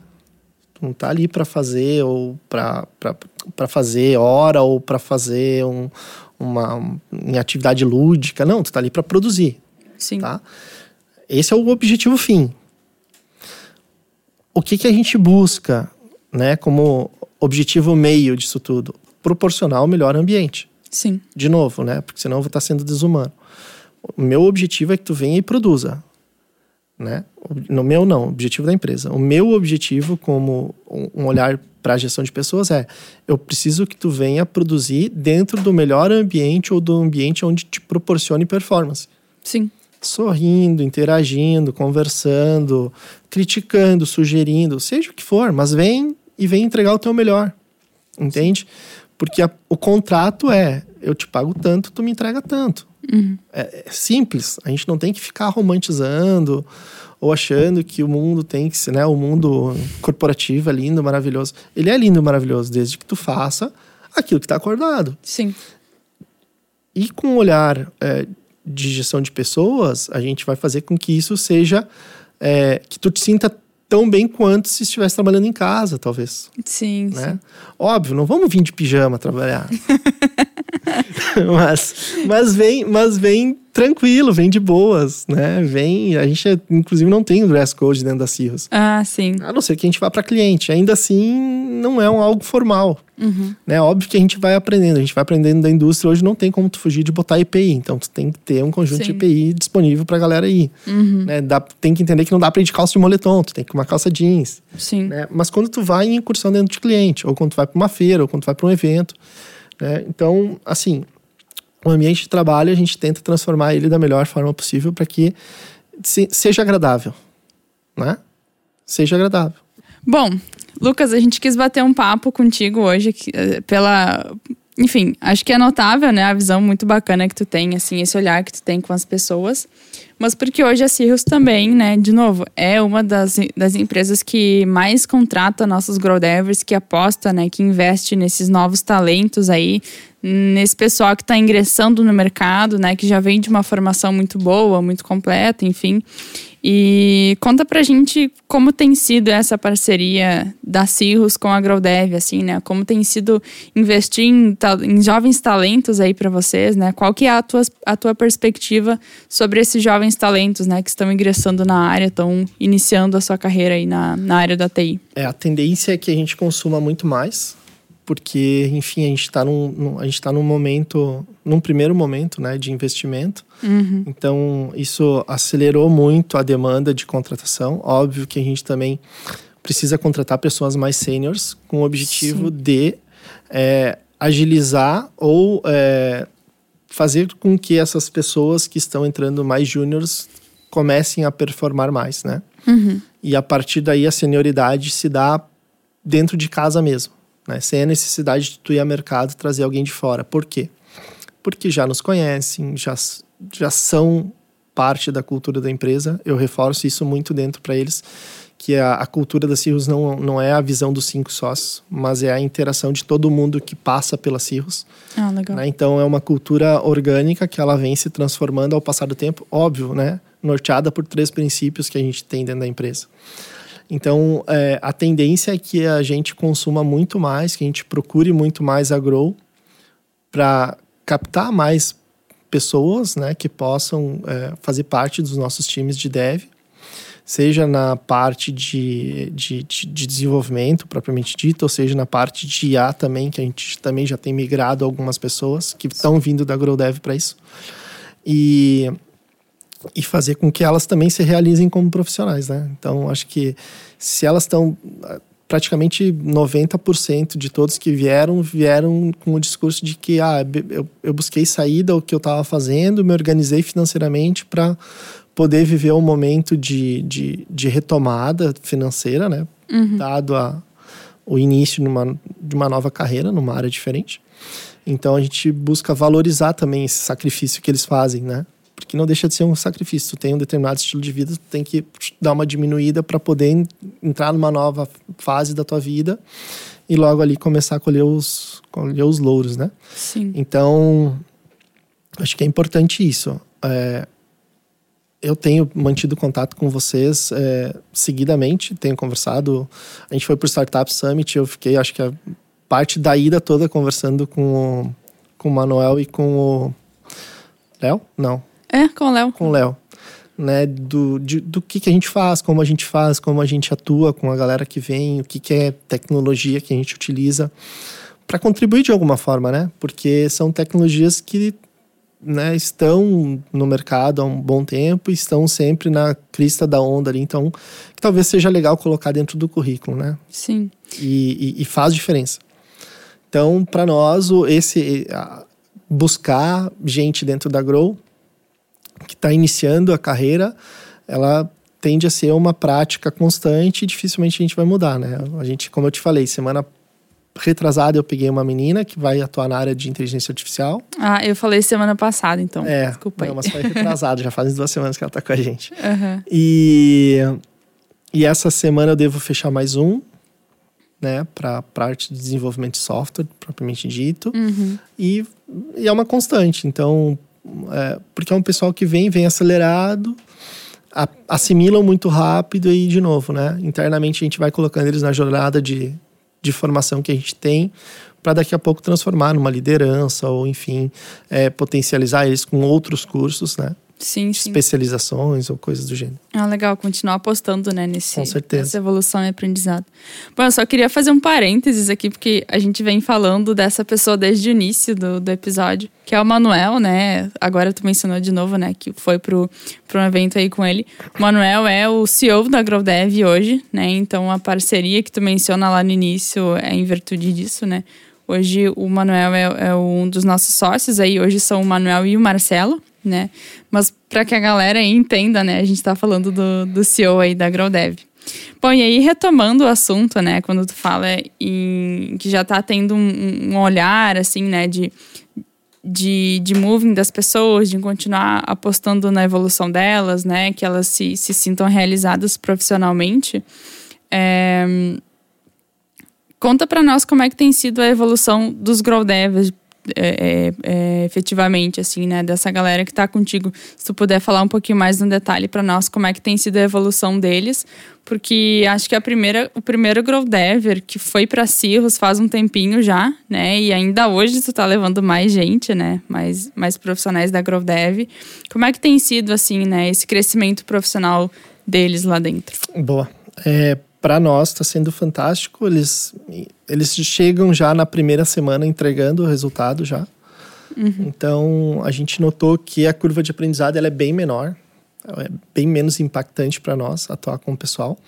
Tu não tá ali para fazer ou para fazer hora ou para fazer um, uma um, atividade lúdica, não, tu tá ali para produzir, Sim. tá? Esse é o objetivo fim. O que que a gente busca, né, como objetivo meio disso tudo? Proporcionar o melhor ambiente. Sim. De novo, né? Porque senão eu vou estar sendo desumano. O meu objetivo é que tu venha e produza. Né? No meu, não, o objetivo da empresa. O meu objetivo, como um olhar para a gestão de pessoas, é: eu preciso que tu venha produzir dentro do melhor ambiente ou do ambiente onde te proporcione performance. Sim. Sorrindo, interagindo, conversando, criticando, sugerindo, seja o que for, mas vem e vem entregar o teu melhor. Entende? Porque a, o contrato é: eu te pago tanto, tu me entrega tanto. Uhum. É, é, simples. A gente não tem que ficar romantizando ou achando que o mundo tem que ser, né? O mundo corporativo é lindo, maravilhoso. Ele é lindo, maravilhoso, desde que tu faça aquilo que está acordado. Sim. E com um olhar é, de gestão de pessoas, a gente vai fazer com que isso seja é, que tu te sinta tão bem quanto se estivesse trabalhando em casa, talvez. Sim, né? sim. Óbvio, não vamos vir de pijama trabalhar. mas, mas vem, mas vem tranquilo, vem de boas, né? Vem, a gente inclusive não tem dress code dentro da Cirrus. Ah, sim. A não ser que a gente vá para cliente. Ainda assim, não é um algo formal. Uhum. Né? Óbvio que a gente vai aprendendo, a gente vai aprendendo da indústria. Hoje não tem como tu fugir de botar EPI, então tu tem que ter um conjunto Sim. de EPI disponível pra galera ir. Uhum. Né? Dá, tem que entender que não dá pra ir de calça de moletom, tu tem que ir com uma calça jeans. Sim. Né? Mas quando tu vai em incursão dentro de cliente, ou quando tu vai para uma feira, ou quando tu vai para um evento, né? Então, assim, o ambiente de trabalho a gente tenta transformar ele da melhor forma possível para que se- seja agradável, né? Seja agradável. Bom, Lucas, a gente quis bater um papo contigo hoje eh, pela. Enfim, acho que é notável, né? A visão muito bacana que tu tem, assim, esse olhar que tu tem com as pessoas. Mas porque hoje a Cirrus também, né, de novo, é uma das, das empresas que mais contrata nossos grow devers, que aposta, né, que investe nesses novos talentos aí, nesse pessoal que está ingressando no mercado, né, que já vem de uma formação muito boa, muito completa, enfim. E conta pra gente como tem sido essa parceria da Cirrus com a AgroDev, assim, né? Como tem sido investir em, em jovens talentos aí pra vocês, né? Qual que é a tua, a tua perspectiva sobre esses jovens talentos, né? Que estão ingressando na área, estão iniciando a sua carreira aí na, na área da TI. É, a tendência é que a gente consuma muito mais, porque, enfim, a gente está num, num- a gente tá num momento, num primeiro momento, né, de investimento. Então, isso acelerou muito a demanda de contratação. Óbvio que a gente também precisa contratar pessoas mais seniors com o objetivo de é, agilizar ou é, fazer com que essas pessoas que estão entrando mais júniores comecem a performar mais, né? E a partir daí a senioridade se dá dentro de casa mesmo, né? Sem a necessidade de tu ir ao mercado trazer alguém de fora. Por quê? Porque já nos conhecem, já, já são parte da cultura da empresa. Eu reforço isso muito dentro para eles, que a, a cultura da Cirrus não, não é a visão dos cinco sócios, mas é a interação de todo mundo que passa pela Cirrus. Ah, legal. Né? Então é uma cultura orgânica que ela vem se transformando ao passar do tempo, óbvio, né? Norteada por três princípios que a gente tem dentro da empresa. Então é, a tendência é que a gente consuma muito mais, que a gente procure muito mais a Grow para captar mais pessoas, né, que possam é, fazer parte dos nossos times de dev, seja na parte de, de, de, de desenvolvimento propriamente dito, ou seja na parte de IA também, que a gente também já tem migrado algumas pessoas que estão vindo da GrowDev para isso. E, e fazer com que elas também se realizem como profissionais, né? Então, acho que se elas estão praticamente 90% de todos que vieram, vieram com o discurso de que ah, eu, eu busquei saída do que eu estava fazendo, me organizei financeiramente para poder viver um momento de, de, de retomada financeira, né? Dado a, o início numa, de uma nova carreira, numa área diferente. Então a gente busca valorizar também esse sacrifício que eles fazem, né? Porque não deixa de ser um sacrifício. Tu tem um determinado estilo de vida, tu tem que dar uma diminuída para poder en- entrar numa nova fase da tua vida e logo ali começar a colher os, colher os louros, né? Sim. Então, acho que é importante isso. É, eu tenho mantido contato com vocês é, seguidamente, tenho conversado. A gente foi para o Startup Summit, eu fiquei, acho que a parte da ida toda conversando com o, com o Manuel e com o. Léo? Não, É, com o Léo. com o Léo. Né, do, de- do que, que a gente faz, como a gente faz, como a gente atua com a galera que vem, o que, que é tecnologia que a gente utiliza para contribuir de alguma forma, né? Porque são tecnologias que né, estão no mercado há um bom tempo, estão sempre na crista da onda ali, então que talvez seja legal colocar dentro do currículo, né? Sim. E, e- e faz diferença. Então, para nós, esse buscar gente dentro da Grow que está iniciando a carreira, ela tende a ser uma prática constante e dificilmente a gente vai mudar, né? A gente, como eu te falei, semana retrasada eu peguei uma menina que vai atuar na área de inteligência artificial. Ah, eu falei semana passada, então. É, Desculpa aí. não, mas foi retrasado, já faz duas semanas que ela tá com a gente. Aham. E, e essa semana eu devo fechar mais um, né, para parte de desenvolvimento de software, propriamente dito. Uhum. E, e é uma constante. Então, é, porque é um pessoal que vem, vem acelerado, a- assimilam muito rápido e, de novo, né, internamente a gente vai colocando eles na jornada de, de formação que a gente tem para daqui a pouco transformar numa liderança ou, enfim, é, potencializar eles com outros cursos, né? Sim, sim. especializações ou coisas do gênero. Ah, legal, continuar apostando, né, nesse, Com certeza. nessa evolução e aprendizado. Bom, eu só queria fazer um parênteses aqui, porque a gente vem falando dessa pessoa desde o início do, do episódio, que é o Manuel, né? Agora tu mencionou de novo, né, que foi pro, pro um evento aí com ele. O Manuel é o CEO da GrowDev hoje, né? Então a parceria que tu menciona lá no início é em virtude disso, né? Hoje o Manuel é, é um dos nossos sócios aí, hoje são o Manuel e o Marcelo, né? Mas para que a galera entenda, né? A gente tá falando do, do CEO aí da GrowDev. Bom, e aí retomando o assunto, né? Quando tu fala em que já tá tendo um, um olhar, assim, né? De, de, de moving das pessoas, de continuar apostando na evolução delas, né? Que elas se, se sintam realizadas profissionalmente. É, conta para nós como é que tem sido a evolução dos Grow Devs é, é, efetivamente, assim, né? Dessa galera que tá contigo. Se tu puder falar um pouquinho mais no detalhe para nós como é que tem sido a evolução deles, porque acho que a primeira, o primeiro Grow Dever que foi para Cirrus faz um tempinho já, né? E ainda hoje tu tá levando mais gente, né? Mais, mais profissionais da Grow Dev. Como é que tem sido, assim, né? Esse crescimento profissional deles lá dentro? Boa. É, para nós está sendo fantástico. Eles, eles chegam já na primeira semana entregando o resultado já. Uhum. Então a gente notou que a curva de aprendizado ela é bem menor, é bem menos impactante para nós atuar com o pessoal.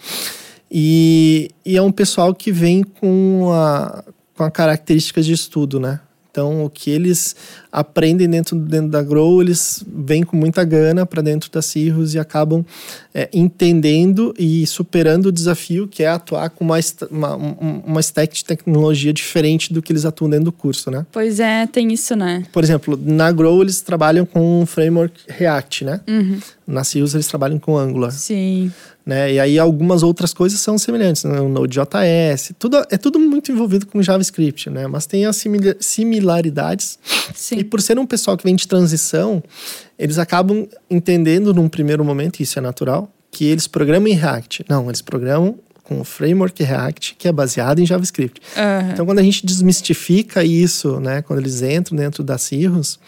E, e, é um pessoal que vem com a, com a características de estudo, né? Então, o que eles aprendem dentro, dentro da Grow, eles vêm com muita gana para dentro da Cirrus e acabam é, entendendo e superando o desafio que é atuar com uma, uma, uma stack de tecnologia diferente do que eles atuam dentro do curso, né? Pois é, tem isso, né? Por exemplo, na Grow eles trabalham com um framework React, né? Uhum. Na Cirrus eles trabalham com Angular. Sim. Né? E aí algumas outras coisas são semelhantes, né? o Node.js, tudo é tudo muito envolvido com JavaScript, né? Mas tem as similaridades. Sim. E por ser um pessoal que vem de transição, eles acabam entendendo num primeiro momento, e isso é natural, que eles programam em React. Não, eles programam com o framework React, que é baseado em JavaScript. Uhum. Então, quando a gente desmistifica isso, né, quando eles entram dentro da Cirrus,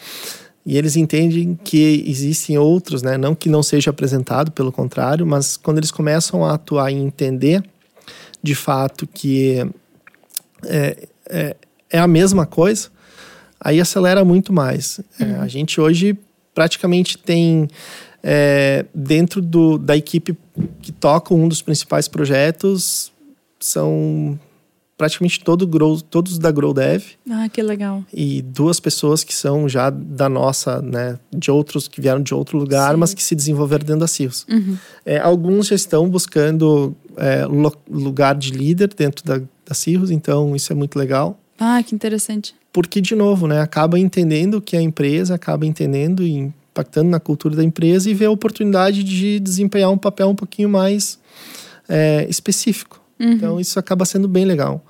e eles entendem que existem outros, né? Não que não seja apresentado, pelo contrário, mas quando eles começam a atuar e entender de fato que é, é, é a mesma coisa, aí acelera muito mais. É, uhum. A gente hoje praticamente tem é, dentro do, da equipe que toca um dos principais projetos são praticamente todo grow, todos da Grow Dev. Ah, que legal. E duas pessoas que são já da nossa, né, de outros, que vieram de outro lugar, Sim. mas que se desenvolveram dentro da CIOS. Uhum. É, alguns já estão buscando é, lugar de líder dentro da, da CIRRUS, então isso é muito legal. Ah, que interessante. Porque, de novo, né, acaba entendendo que a empresa, acaba entendendo e impactando na cultura da empresa e vê a oportunidade de desempenhar um papel um pouquinho mais é, específico. Uhum. Então isso acaba sendo bem legal.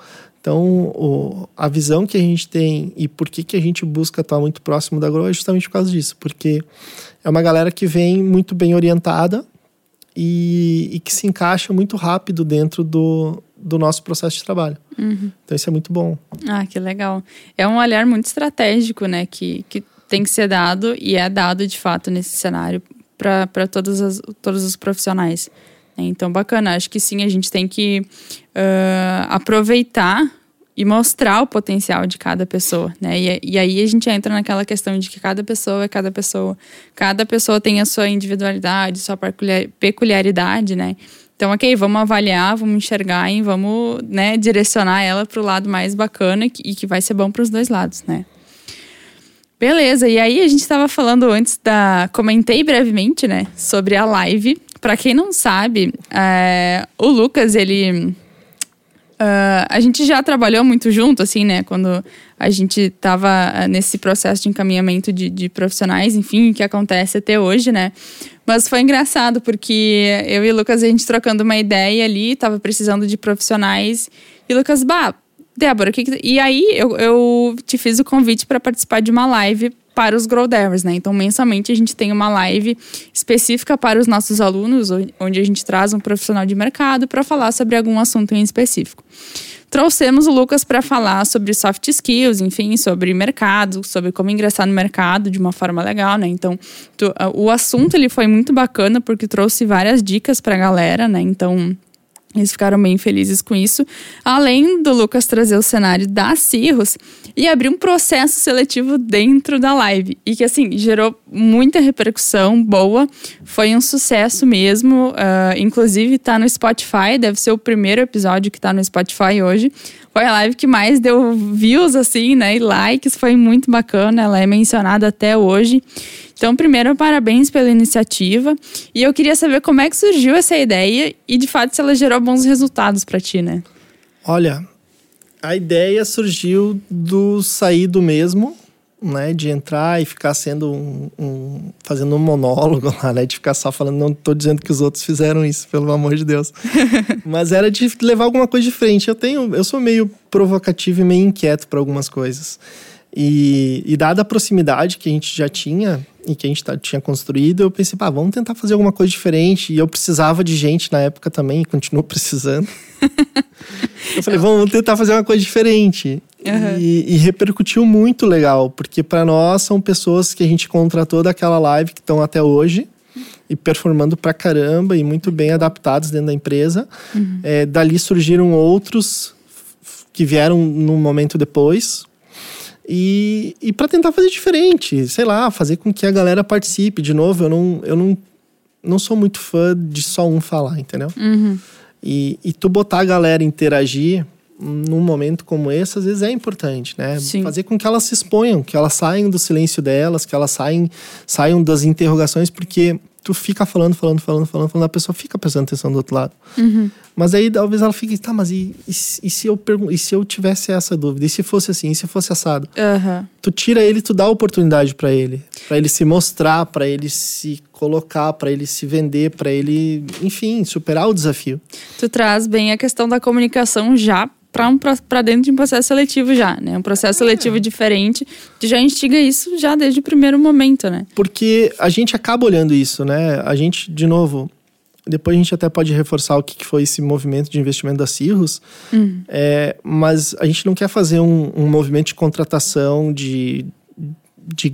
Então, o, a visão que a gente tem e por que, que a gente busca estar muito próximo da Grow é justamente por causa disso, porque é uma galera que vem muito bem orientada e, e que se encaixa muito rápido dentro do, do nosso processo de trabalho. Uhum. Então, isso é muito bom. Ah, que legal. É um olhar muito estratégico, né, que, que tem que ser dado e é dado de fato nesse cenário para todos, todos os profissionais. Né? Então, bacana. Acho que sim, a gente tem que uh, aproveitar e mostrar o potencial de cada pessoa, né? E, e, aí a gente entra naquela questão de que cada pessoa é cada pessoa. Cada pessoa tem a sua individualidade, sua peculiaridade, né? Então, ok, vamos avaliar, vamos enxergar e vamos né, direcionar ela para o lado mais bacana e que, que vai ser bom para os dois lados, né? Beleza, e aí a gente estava falando antes da. Comentei brevemente, né, sobre a live para quem não sabe, é, o Lucas, ele. Uh, a gente já trabalhou muito junto, assim, né? Quando a gente tava é, nesse processo de encaminhamento de, de profissionais, enfim, que acontece até hoje, né? Mas foi engraçado, porque eu e o Lucas, a gente trocando uma ideia ali, tava precisando de profissionais. E o Lucas, bah, Débora, que que... e aí eu, eu te fiz o convite para participar de uma live para os Grow Devers, né? Então, mensalmente a gente tem uma live específica para os nossos alunos, onde a gente traz um profissional de mercado para falar sobre algum assunto em específico. trouxemos o Lucas para falar sobre soft skills, enfim, sobre mercado, sobre como ingressar no mercado de uma forma legal, né? Então, tu, o assunto ele foi muito bacana porque trouxe várias dicas para a galera, né? Então, eles ficaram bem felizes com isso. Além do Lucas trazer o cenário da Cirrus e abrir um processo seletivo dentro da live. E que, assim, gerou muita repercussão boa. Foi um sucesso mesmo. Uh, inclusive, tá no Spotify. Deve ser o primeiro episódio que tá no Spotify hoje. Foi a live que mais deu views, assim, né? E likes. Foi muito bacana. Ela é mencionada até hoje. Então, primeiro, parabéns pela iniciativa. E eu queria saber como é que surgiu essa ideia e, de fato, se ela gerou bons resultados para ti, né? Olha, a ideia surgiu do sair do mesmo, né? De entrar e ficar sendo um, um, fazendo um monólogo lá, né? De ficar só falando, não estou dizendo que os outros fizeram isso, pelo amor de Deus. Mas era de levar alguma coisa de frente. Eu tenho, eu sou meio provocativo e meio inquieto para algumas coisas. E, e, dada a proximidade que a gente já tinha e que a gente tá, tinha construído, eu pensei, pá, vamos tentar fazer alguma coisa diferente. E eu precisava de gente na época também, e continuo precisando. eu falei, vamos tentar fazer uma coisa diferente. Uhum. E, e, repercutiu muito legal, porque para nós são pessoas que a gente contratou daquela live que estão até hoje e performando pra caramba e muito bem adaptados dentro da empresa. Uhum. É, dali surgiram outros que vieram num momento depois, e, e para tentar fazer diferente, sei lá, fazer com que a galera participe. De novo, eu não, eu não, não sou muito fã de só um falar, entendeu? Uhum. E, e tu botar a galera interagir num momento como esse, às vezes é importante, né? Sim. Fazer com que elas se exponham, que elas saiam do silêncio delas, que elas saiam, saiam das interrogações, porque tu fica falando, falando, falando, falando, falando, a pessoa fica prestando atenção do outro lado. Uhum. Mas aí talvez ela fique, tá, mas e, e, e se eu pergun e se eu tivesse essa dúvida? E se fosse assim? E se fosse assado? Uhum. Tu tira ele, tu dá oportunidade para ele, para ele se mostrar, para ele se colocar, para ele se vender, para ele, enfim, superar o desafio. Tu traz bem a questão da comunicação já para um, dentro de um processo seletivo já, né? Um processo é. seletivo diferente, que já instiga isso já desde o primeiro momento, né? Porque a gente acaba olhando isso, né? A gente, de novo, depois a gente até pode reforçar o que foi esse movimento de investimento da Cirrus, uhum. é, mas a gente não quer fazer um, um movimento de contratação de, de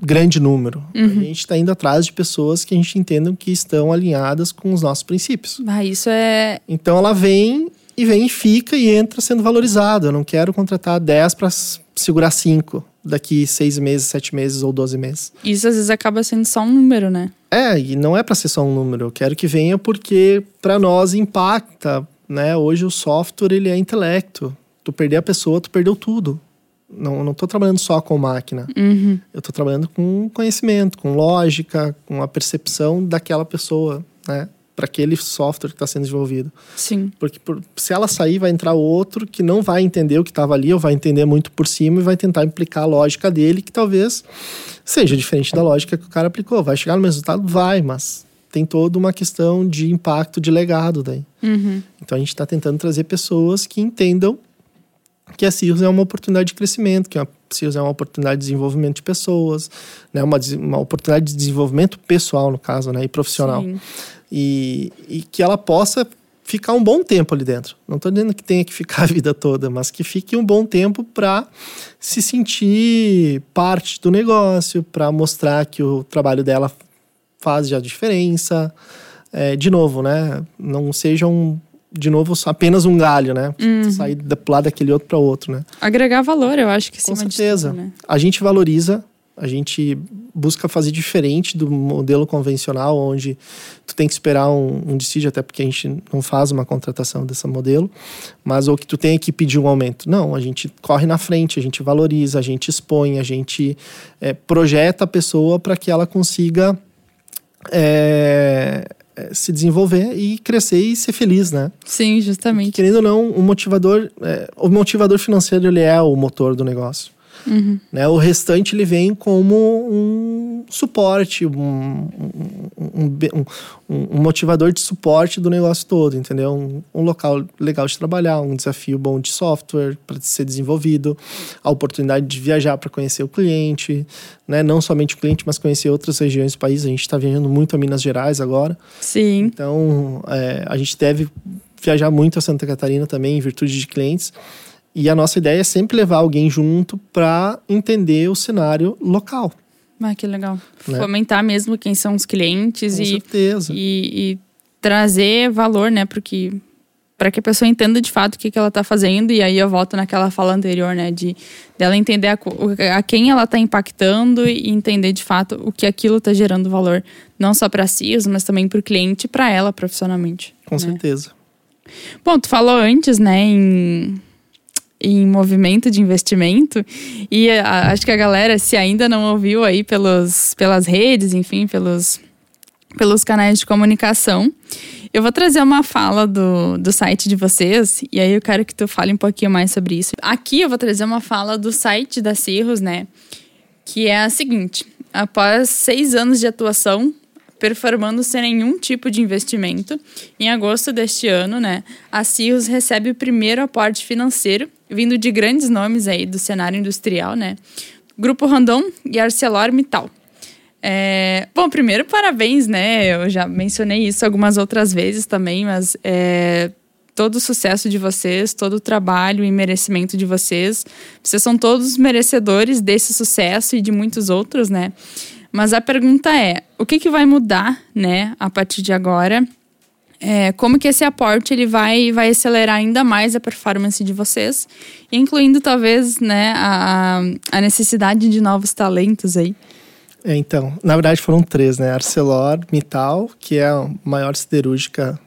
grande número. Uhum. A gente está indo atrás de pessoas que a gente entenda que estão alinhadas com os nossos princípios. Ah, isso é. Então ela vem e vem e fica e entra sendo valorizado. Eu não quero contratar 10 para segurar 5 daqui seis meses, sete meses ou 12 meses. Isso às vezes acaba sendo só um número, né? É, e não é para ser só um número. Eu quero que venha porque para nós impacta, né? Hoje o software ele é intelecto. Tu perder a pessoa, tu perdeu tudo. Não, não tô trabalhando só com máquina. Uhum. Eu tô trabalhando com conhecimento, com lógica, com a percepção daquela pessoa, né? Para aquele software que está sendo desenvolvido. Sim. Porque por, se ela sair, vai entrar outro que não vai entender o que estava ali, ou vai entender muito por cima e vai tentar implicar a lógica dele, que talvez seja diferente da lógica que o cara aplicou. Vai chegar no mesmo resultado? Vai, mas tem toda uma questão de impacto de legado daí. Uhum. Então a gente está tentando trazer pessoas que entendam que a CIRS é uma oportunidade de crescimento, que a CIRS é uma oportunidade de desenvolvimento de pessoas, né? uma, uma oportunidade de desenvolvimento pessoal, no caso, né? e profissional. Sim e, e que ela possa ficar um bom tempo ali dentro. Não estou dizendo que tenha que ficar a vida toda, mas que fique um bom tempo para se sentir parte do negócio, para mostrar que o trabalho dela faz já diferença. É, de novo, né? Não seja um, de novo, apenas um galho, né? Uhum. Sair de lá daquele outro para outro, né? Agregar valor, eu acho que sim. Com certeza. Tudo, né? A gente valoriza a gente busca fazer diferente do modelo convencional, onde tu tem que esperar um, um até porque a gente não faz uma contratação desse modelo, mas ou que tu tenha que pedir um aumento. Não, a gente corre na frente, a gente valoriza, a gente expõe, a gente é, projeta a pessoa para que ela consiga é, é, se desenvolver e crescer e ser feliz, né? Sim, justamente. querendo ou não, o motivador, é, o motivador financeiro ele é o motor do negócio. Uhum. Né? O restante ele vem como um suporte, um, um, um, um, motivador de suporte do negócio todo, entendeu? Um, um local legal de trabalhar, um desafio bom de software para ser desenvolvido, a oportunidade de viajar para conhecer o cliente, né? não somente o cliente, mas conhecer outras regiões do país. A gente está viajando muito a Minas Gerais agora. Sim. Então, é, a gente deve viajar muito a Santa Catarina também, em virtude de clientes. E a nossa ideia é sempre levar alguém junto para entender o cenário local. Ah, que legal. Né? Fomentar mesmo quem são os clientes Com e, certeza. E, e trazer valor, né? Porque para que a pessoa entenda de fato o que, que ela está fazendo. E aí eu volto naquela fala anterior, né? De dela entender a, a quem ela está impactando e entender de fato o que aquilo está gerando valor. Não só para si, mas também para o cliente e para ela profissionalmente. Com né? certeza. Bom, tu falou antes, né, em, em movimento de investimento. E a, acho que a galera, se ainda não ouviu aí pelos, pelas redes, enfim, pelos, pelos canais de comunicação. Eu vou trazer uma fala do, do site de vocês, e aí eu quero que tu fale um pouquinho mais sobre isso. Aqui eu vou trazer uma fala do site da Cirrus, né? Que é a seguinte: após seis anos de atuação, performando sem nenhum tipo de investimento, em agosto deste ano, né, a Cirrus recebe o primeiro aporte financeiro, vindo de grandes nomes aí do cenário industrial, né? Grupo Randon e ArcelorMittal. É, bom, primeiro, parabéns, né? Eu já mencionei isso algumas outras vezes também, mas é, todo o sucesso de vocês, todo o trabalho e merecimento de vocês. Vocês são todos merecedores desse sucesso e de muitos outros, né? Mas a pergunta é, o que, que vai mudar, né, a partir de agora? É, como que esse aporte ele vai, vai acelerar ainda mais a performance de vocês, incluindo talvez, né, a, a necessidade de novos talentos aí? É, então, na verdade foram três, né? ArcelorMittal, que é a maior siderúrgica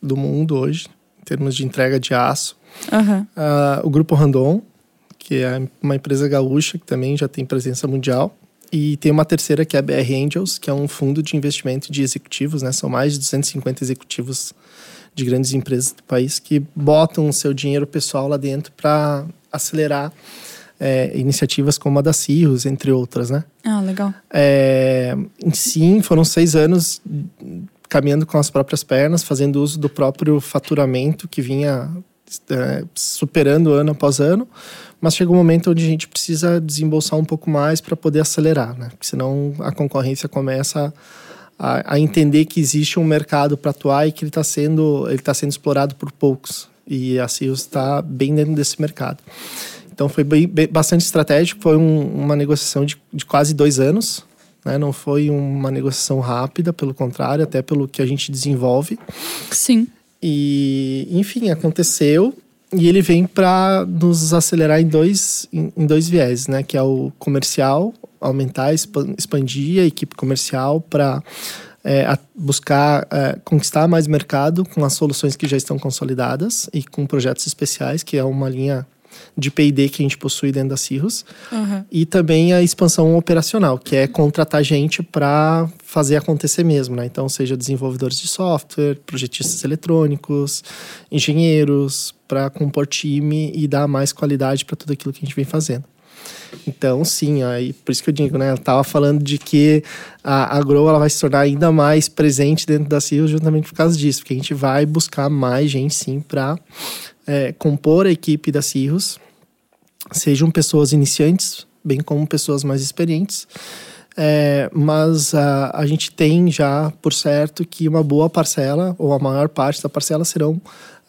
do mundo hoje, em termos de entrega de aço. Uhum. Uh, o Grupo Randon, que é uma empresa gaúcha que também já tem presença mundial. E tem uma terceira que é a BR Angels, que é um fundo de investimento de executivos, né? São mais de 250 executivos de grandes empresas do país que botam o seu dinheiro pessoal lá dentro para acelerar é, iniciativas como a da Cirrus, entre outras, né? Ah, legal. É, sim, foram seis anos caminhando com as próprias pernas, fazendo uso do próprio faturamento que vinha é, superando ano após ano, mas chega um momento onde a gente precisa desembolsar um pouco mais para poder acelerar, né? Porque senão a concorrência começa a, a entender que existe um mercado para atuar e que ele está sendo, ele tá sendo explorado por poucos. E a Cirrus está bem dentro desse mercado. Então foi bem, bem, bastante estratégico, foi um, uma negociação de, de quase dois anos. Né? Não foi uma negociação rápida, pelo contrário, até pelo que a gente desenvolve. Sim. E, enfim, aconteceu. E ele vem para nos acelerar em dois, em, em, dois viés, né? Que é o comercial, aumentar, expandir a equipe comercial para é, buscar é, conquistar mais mercado com as soluções que já estão consolidadas e com projetos especiais, que é uma linha de P&D que a gente possui dentro da Cirrus. Uhum. E também a expansão operacional, que é contratar gente para fazer acontecer mesmo, né? Então, seja desenvolvedores de software, projetistas eletrônicos, engenheiros, para compor time e dar mais qualidade para tudo aquilo que a gente vem fazendo. Então, sim, aí, por isso que eu digo, né? Eu tava falando de que a, a Grow ela vai se tornar ainda mais presente dentro da Cirrus justamente por causa disso, porque a gente vai buscar mais gente, sim, para é, compor a equipe da Cirrus, sejam pessoas iniciantes, bem como pessoas mais experientes. É, mas a, a gente tem já por certo que uma boa parcela, ou a maior parte da parcela, serão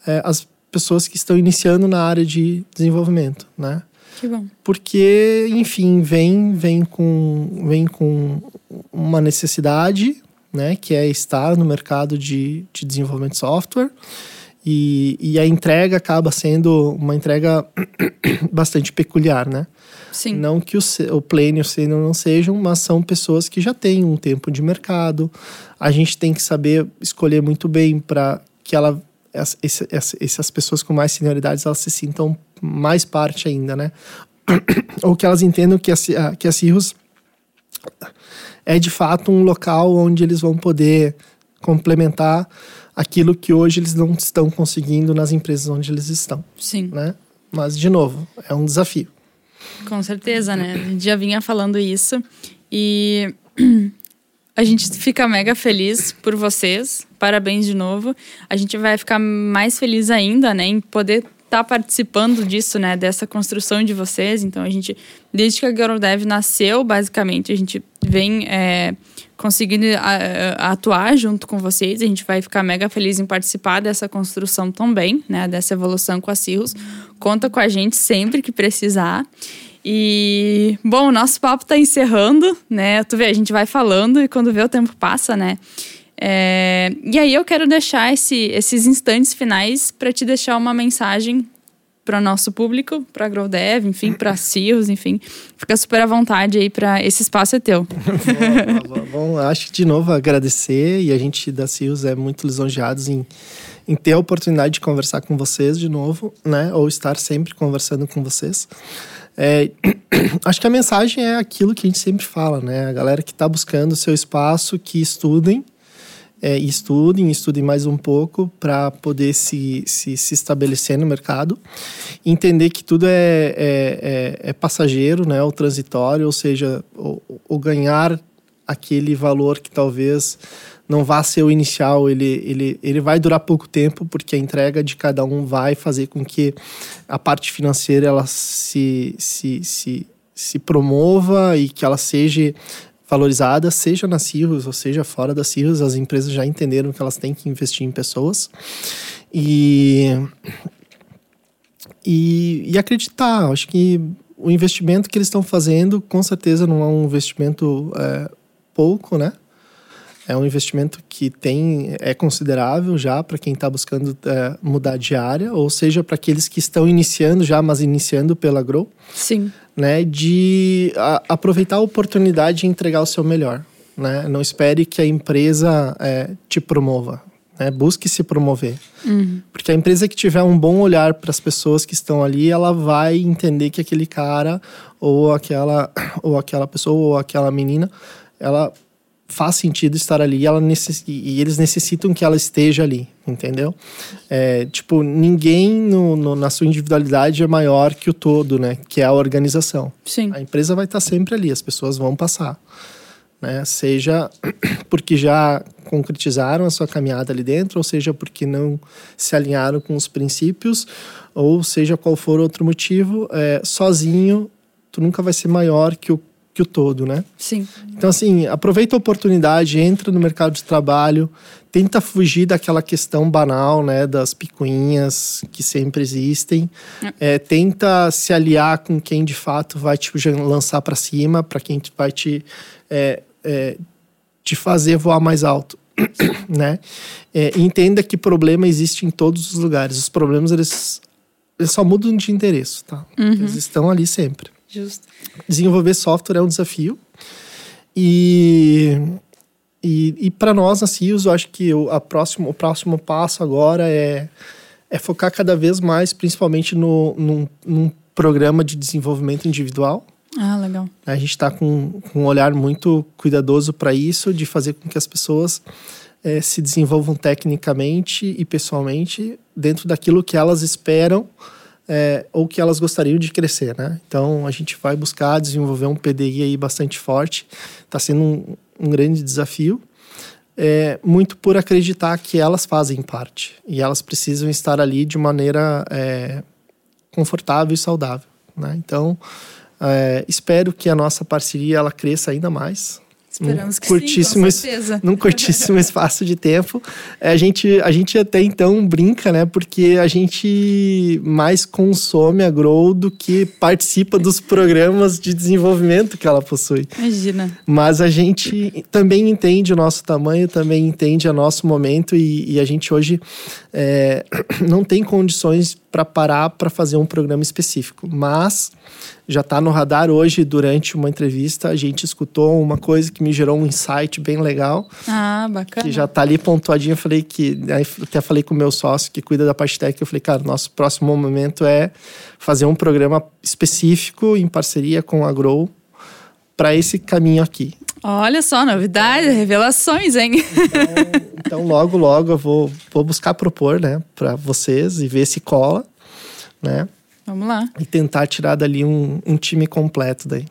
é, as pessoas que estão iniciando na área de desenvolvimento, né? Que bom. Porque, enfim, vem, vem, com, vem com uma necessidade, né? Que é estar no mercado de, de desenvolvimento de software. E, e a entrega acaba sendo uma entrega bastante peculiar, né? Sim. Não que o, o Plane e o não sejam, mas são pessoas que já têm um tempo de mercado. A gente tem que saber escolher muito bem para que ela essa, essa, essas pessoas com mais senioridades elas se sintam mais parte ainda, né? Ou que elas entendam que a, que a Cirrus é de fato um local onde eles vão poder complementar aquilo que hoje eles não estão conseguindo nas empresas onde eles estão. Sim. Né? Mas, de novo, é um desafio. Com certeza, né? A gente já vinha falando isso e a gente fica mega feliz por vocês. Parabéns de novo. A gente vai ficar mais feliz ainda, né, em poder estar tá participando disso, né, dessa construção de vocês. Então a gente, desde que a Girl Dev nasceu, basicamente, a gente vem é, conseguindo atuar junto com vocês. A gente vai ficar mega feliz em participar dessa construção também, né? Dessa evolução com a Cirrus. Conta com a gente sempre que precisar. E, bom, o nosso papo está encerrando, né? Tu vê, a gente vai falando e quando vê o tempo passa, né? É, e aí eu quero deixar esse, esses instantes finais para te deixar uma mensagem para nosso público, para a GrowDev, enfim, para CIOs, enfim. Fica super à vontade aí para esse espaço é teu. bom, bom, acho que de novo agradecer e a gente da CIOs é muito lisonjeados em, em ter a oportunidade de conversar com vocês de novo, né? Ou estar sempre conversando com vocês. É, acho que a mensagem é aquilo que a gente sempre fala, né? A galera que está buscando seu espaço, que estudem, é, estudem, estudem mais um pouco para poder se, se, se, estabelecer no mercado. Entender que tudo é, é, é, é passageiro, né, o transitório, ou seja, o, o, ganhar aquele valor que talvez não vá ser o inicial, ele, ele, ele vai durar pouco tempo, porque a entrega de cada um vai fazer com que a parte financeira ela se, se, se, se promova e que ela seja valorizada, seja na Cirrus ou seja fora da Cirrus, as empresas já entenderam que elas têm que investir em pessoas e, e, e acreditar. Acho que o investimento que eles estão fazendo, com certeza, não é um investimento é, pouco, né? É um investimento que tem é considerável já para quem está buscando é, mudar de área, ou seja, para aqueles que estão iniciando já, mas iniciando pela Grow. Sim né, de a, aproveitar a oportunidade de entregar o seu melhor. Né? Não espere que a empresa é, te promova. Né? Busque se promover. Uhum. Porque a empresa que tiver um bom olhar para as pessoas que estão ali, ela vai entender que aquele cara ou aquela, ou aquela pessoa ou aquela menina, ela faz sentido estar ali ela necess... e eles necessitam que ela esteja ali, entendeu? É, tipo, ninguém no, no, na sua individualidade é maior que o todo, né? Que é a organização. Sim. A empresa vai estar sempre ali, as pessoas vão passar. Né? Seja porque já concretizaram a sua caminhada ali dentro, ou seja porque não se alinharam com os princípios, ou seja qual for outro motivo, é, sozinho tu nunca vai ser maior que o que o todo, né? Sim. Então, assim, aproveita a oportunidade, entra no mercado de trabalho, tenta fugir daquela questão banal, né, das picuinhas que sempre existem. É. É, tenta se aliar com quem de fato vai te lançar para cima, para quem vai te, é, é, te fazer voar mais alto. né? É, entenda que problema existe em todos os lugares. Os problemas, eles, eles só mudam de endereço, tá? Uhum. Eles estão ali sempre. Justo. Desenvolver software é um desafio. E, e, e para nós, na CIOS, eu acho que o, a próximo, o próximo passo agora é, é focar cada vez mais, principalmente no, num, num programa de desenvolvimento individual. Ah, legal. A gente está com, com um olhar muito cuidadoso para isso, de fazer com que as pessoas é, se desenvolvam tecnicamente e pessoalmente dentro daquilo que elas esperam é, ou que elas gostariam de crescer, né? Então a gente vai buscar desenvolver um PDI aí bastante forte. Está sendo um, um, grande desafio, é, muito por acreditar que elas fazem parte e elas precisam estar ali de maneira é, confortável e saudável, né? Então é, espero que a nossa parceria ela cresça ainda mais. Esperamos que curtíssimo, sim, com certeza. Num curtíssimo espaço de tempo. É, a gente, a gente até então brinca, né? Porque a gente mais consome a Grow do que participa dos programas de desenvolvimento que ela possui. Imagina. Mas a gente também entende o nosso tamanho, também entende o nosso momento e, e a gente hoje é, não tem condições para parar para fazer um programa específico. Mas já está no radar hoje, durante uma entrevista, a gente escutou uma coisa que me gerou um insight bem legal. Ah, bacana. Que já está ali pontuadinho. Eu falei que. Até falei com o meu sócio que cuida da parte técnica. Eu falei, cara, nosso próximo momento é fazer um programa específico em parceria com a Grow para esse caminho aqui. Olha só, novidades, revelações, hein? Então, então, logo, logo eu vou, vou buscar propor, né, para vocês e ver se cola, né? Vamos lá. E tentar tirar dali um, um time completo daí.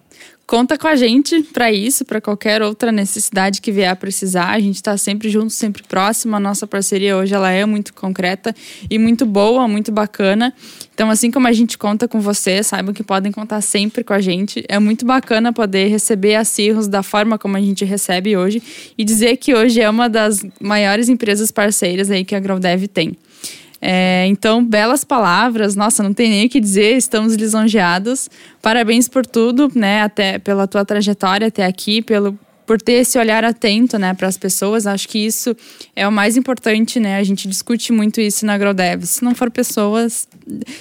Conta com a gente para isso, para qualquer outra necessidade que vier a precisar. A gente está sempre junto, sempre próximo. A nossa parceria hoje ela é muito concreta e muito boa, muito bacana. Então, assim como a gente conta com você, saibam que podem contar sempre com a gente. É muito bacana poder receber a Cirrus da forma como a gente recebe hoje e dizer que hoje é uma das maiores empresas parceiras aí que a Growdev tem. É, então, belas palavras, nossa, não tem nem o que dizer, estamos lisonjeados. Parabéns por tudo, né? Até pela tua trajetória até aqui, pelo, por ter esse olhar atento, né, para as pessoas. Acho que isso é o mais importante, né? A gente discute muito isso na AgroDev. Se não for pessoas,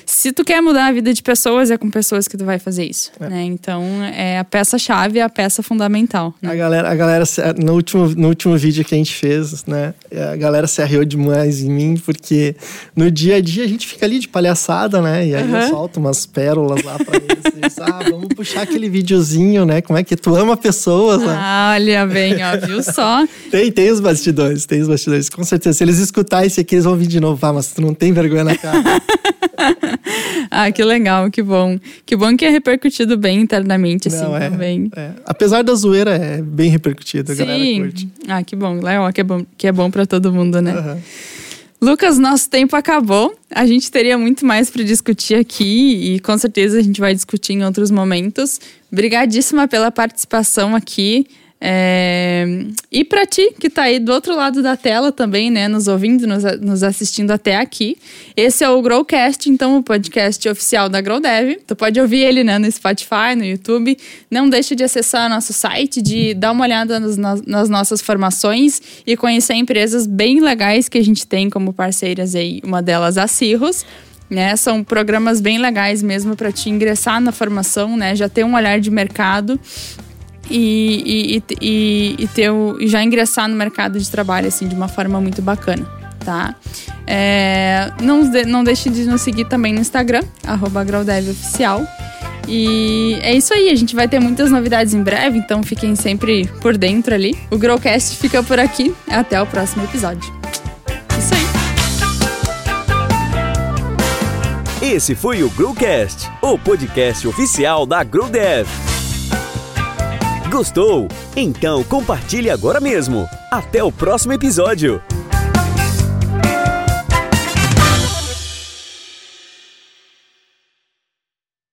se tu quer mudar a vida de pessoas, é com pessoas que tu vai fazer isso, é. né? Então, é a peça chave, é a peça fundamental. Né? A galera, a galera no último no último vídeo que a gente fez, né, a galera se arriou demais em mim porque no dia a dia a gente fica ali de palhaçada, né? E aí uhum. eu solto umas pérolas lá para eles, ah, vamos puxar aquele videozinho, né? Como é que tu ama pessoas, né? Olha bem, ó, viu só? tem, tem os bastidores, tem os bastidores, com certeza. Se eles escutarem esse aqui, eles vão vir de novo. Ah, mas tu não tem vergonha na cara. ah, que legal, que bom. Que bom que é repercutido bem internamente, assim, não, é, também. É. Apesar da zoeira, é bem repercutido, a Sim. galera curte. Ah, que bom. Léo, que é bom, que é bom pra todo mundo, né? Uhum. Lucas, nosso tempo acabou. A gente teria muito mais para discutir aqui e com certeza a gente vai discutir em outros momentos. Obrigadíssima pela participação aqui. É... E para ti, que está aí do outro lado da tela também, né, nos ouvindo, nos, nos, assistindo até aqui, esse é o Growcast, então o podcast oficial da GrowDev. Tu pode ouvir ele né, no Spotify, no YouTube. Não deixe de acessar nosso site, de dar uma olhada nas, nas nossas formações e conhecer empresas bem legais que a gente tem como parceiras aí, uma delas a Cirrus. Né, são programas bem legais mesmo para te ingressar na formação, né, já ter um olhar de mercado e, e, e, e, ter o, já ingressar no mercado de trabalho assim de uma forma muito bacana, tá? É, não, não deixe de nos seguir também no Instagram, @graudevOficial. E é isso aí, a gente vai ter muitas novidades em breve, então fiquem sempre por dentro ali. O Growcast fica por aqui, até o próximo episódio. Isso aí. Esse foi o Growcast, o podcast oficial da GrowDev. Gostou? Então compartilhe agora mesmo. Até o próximo episódio.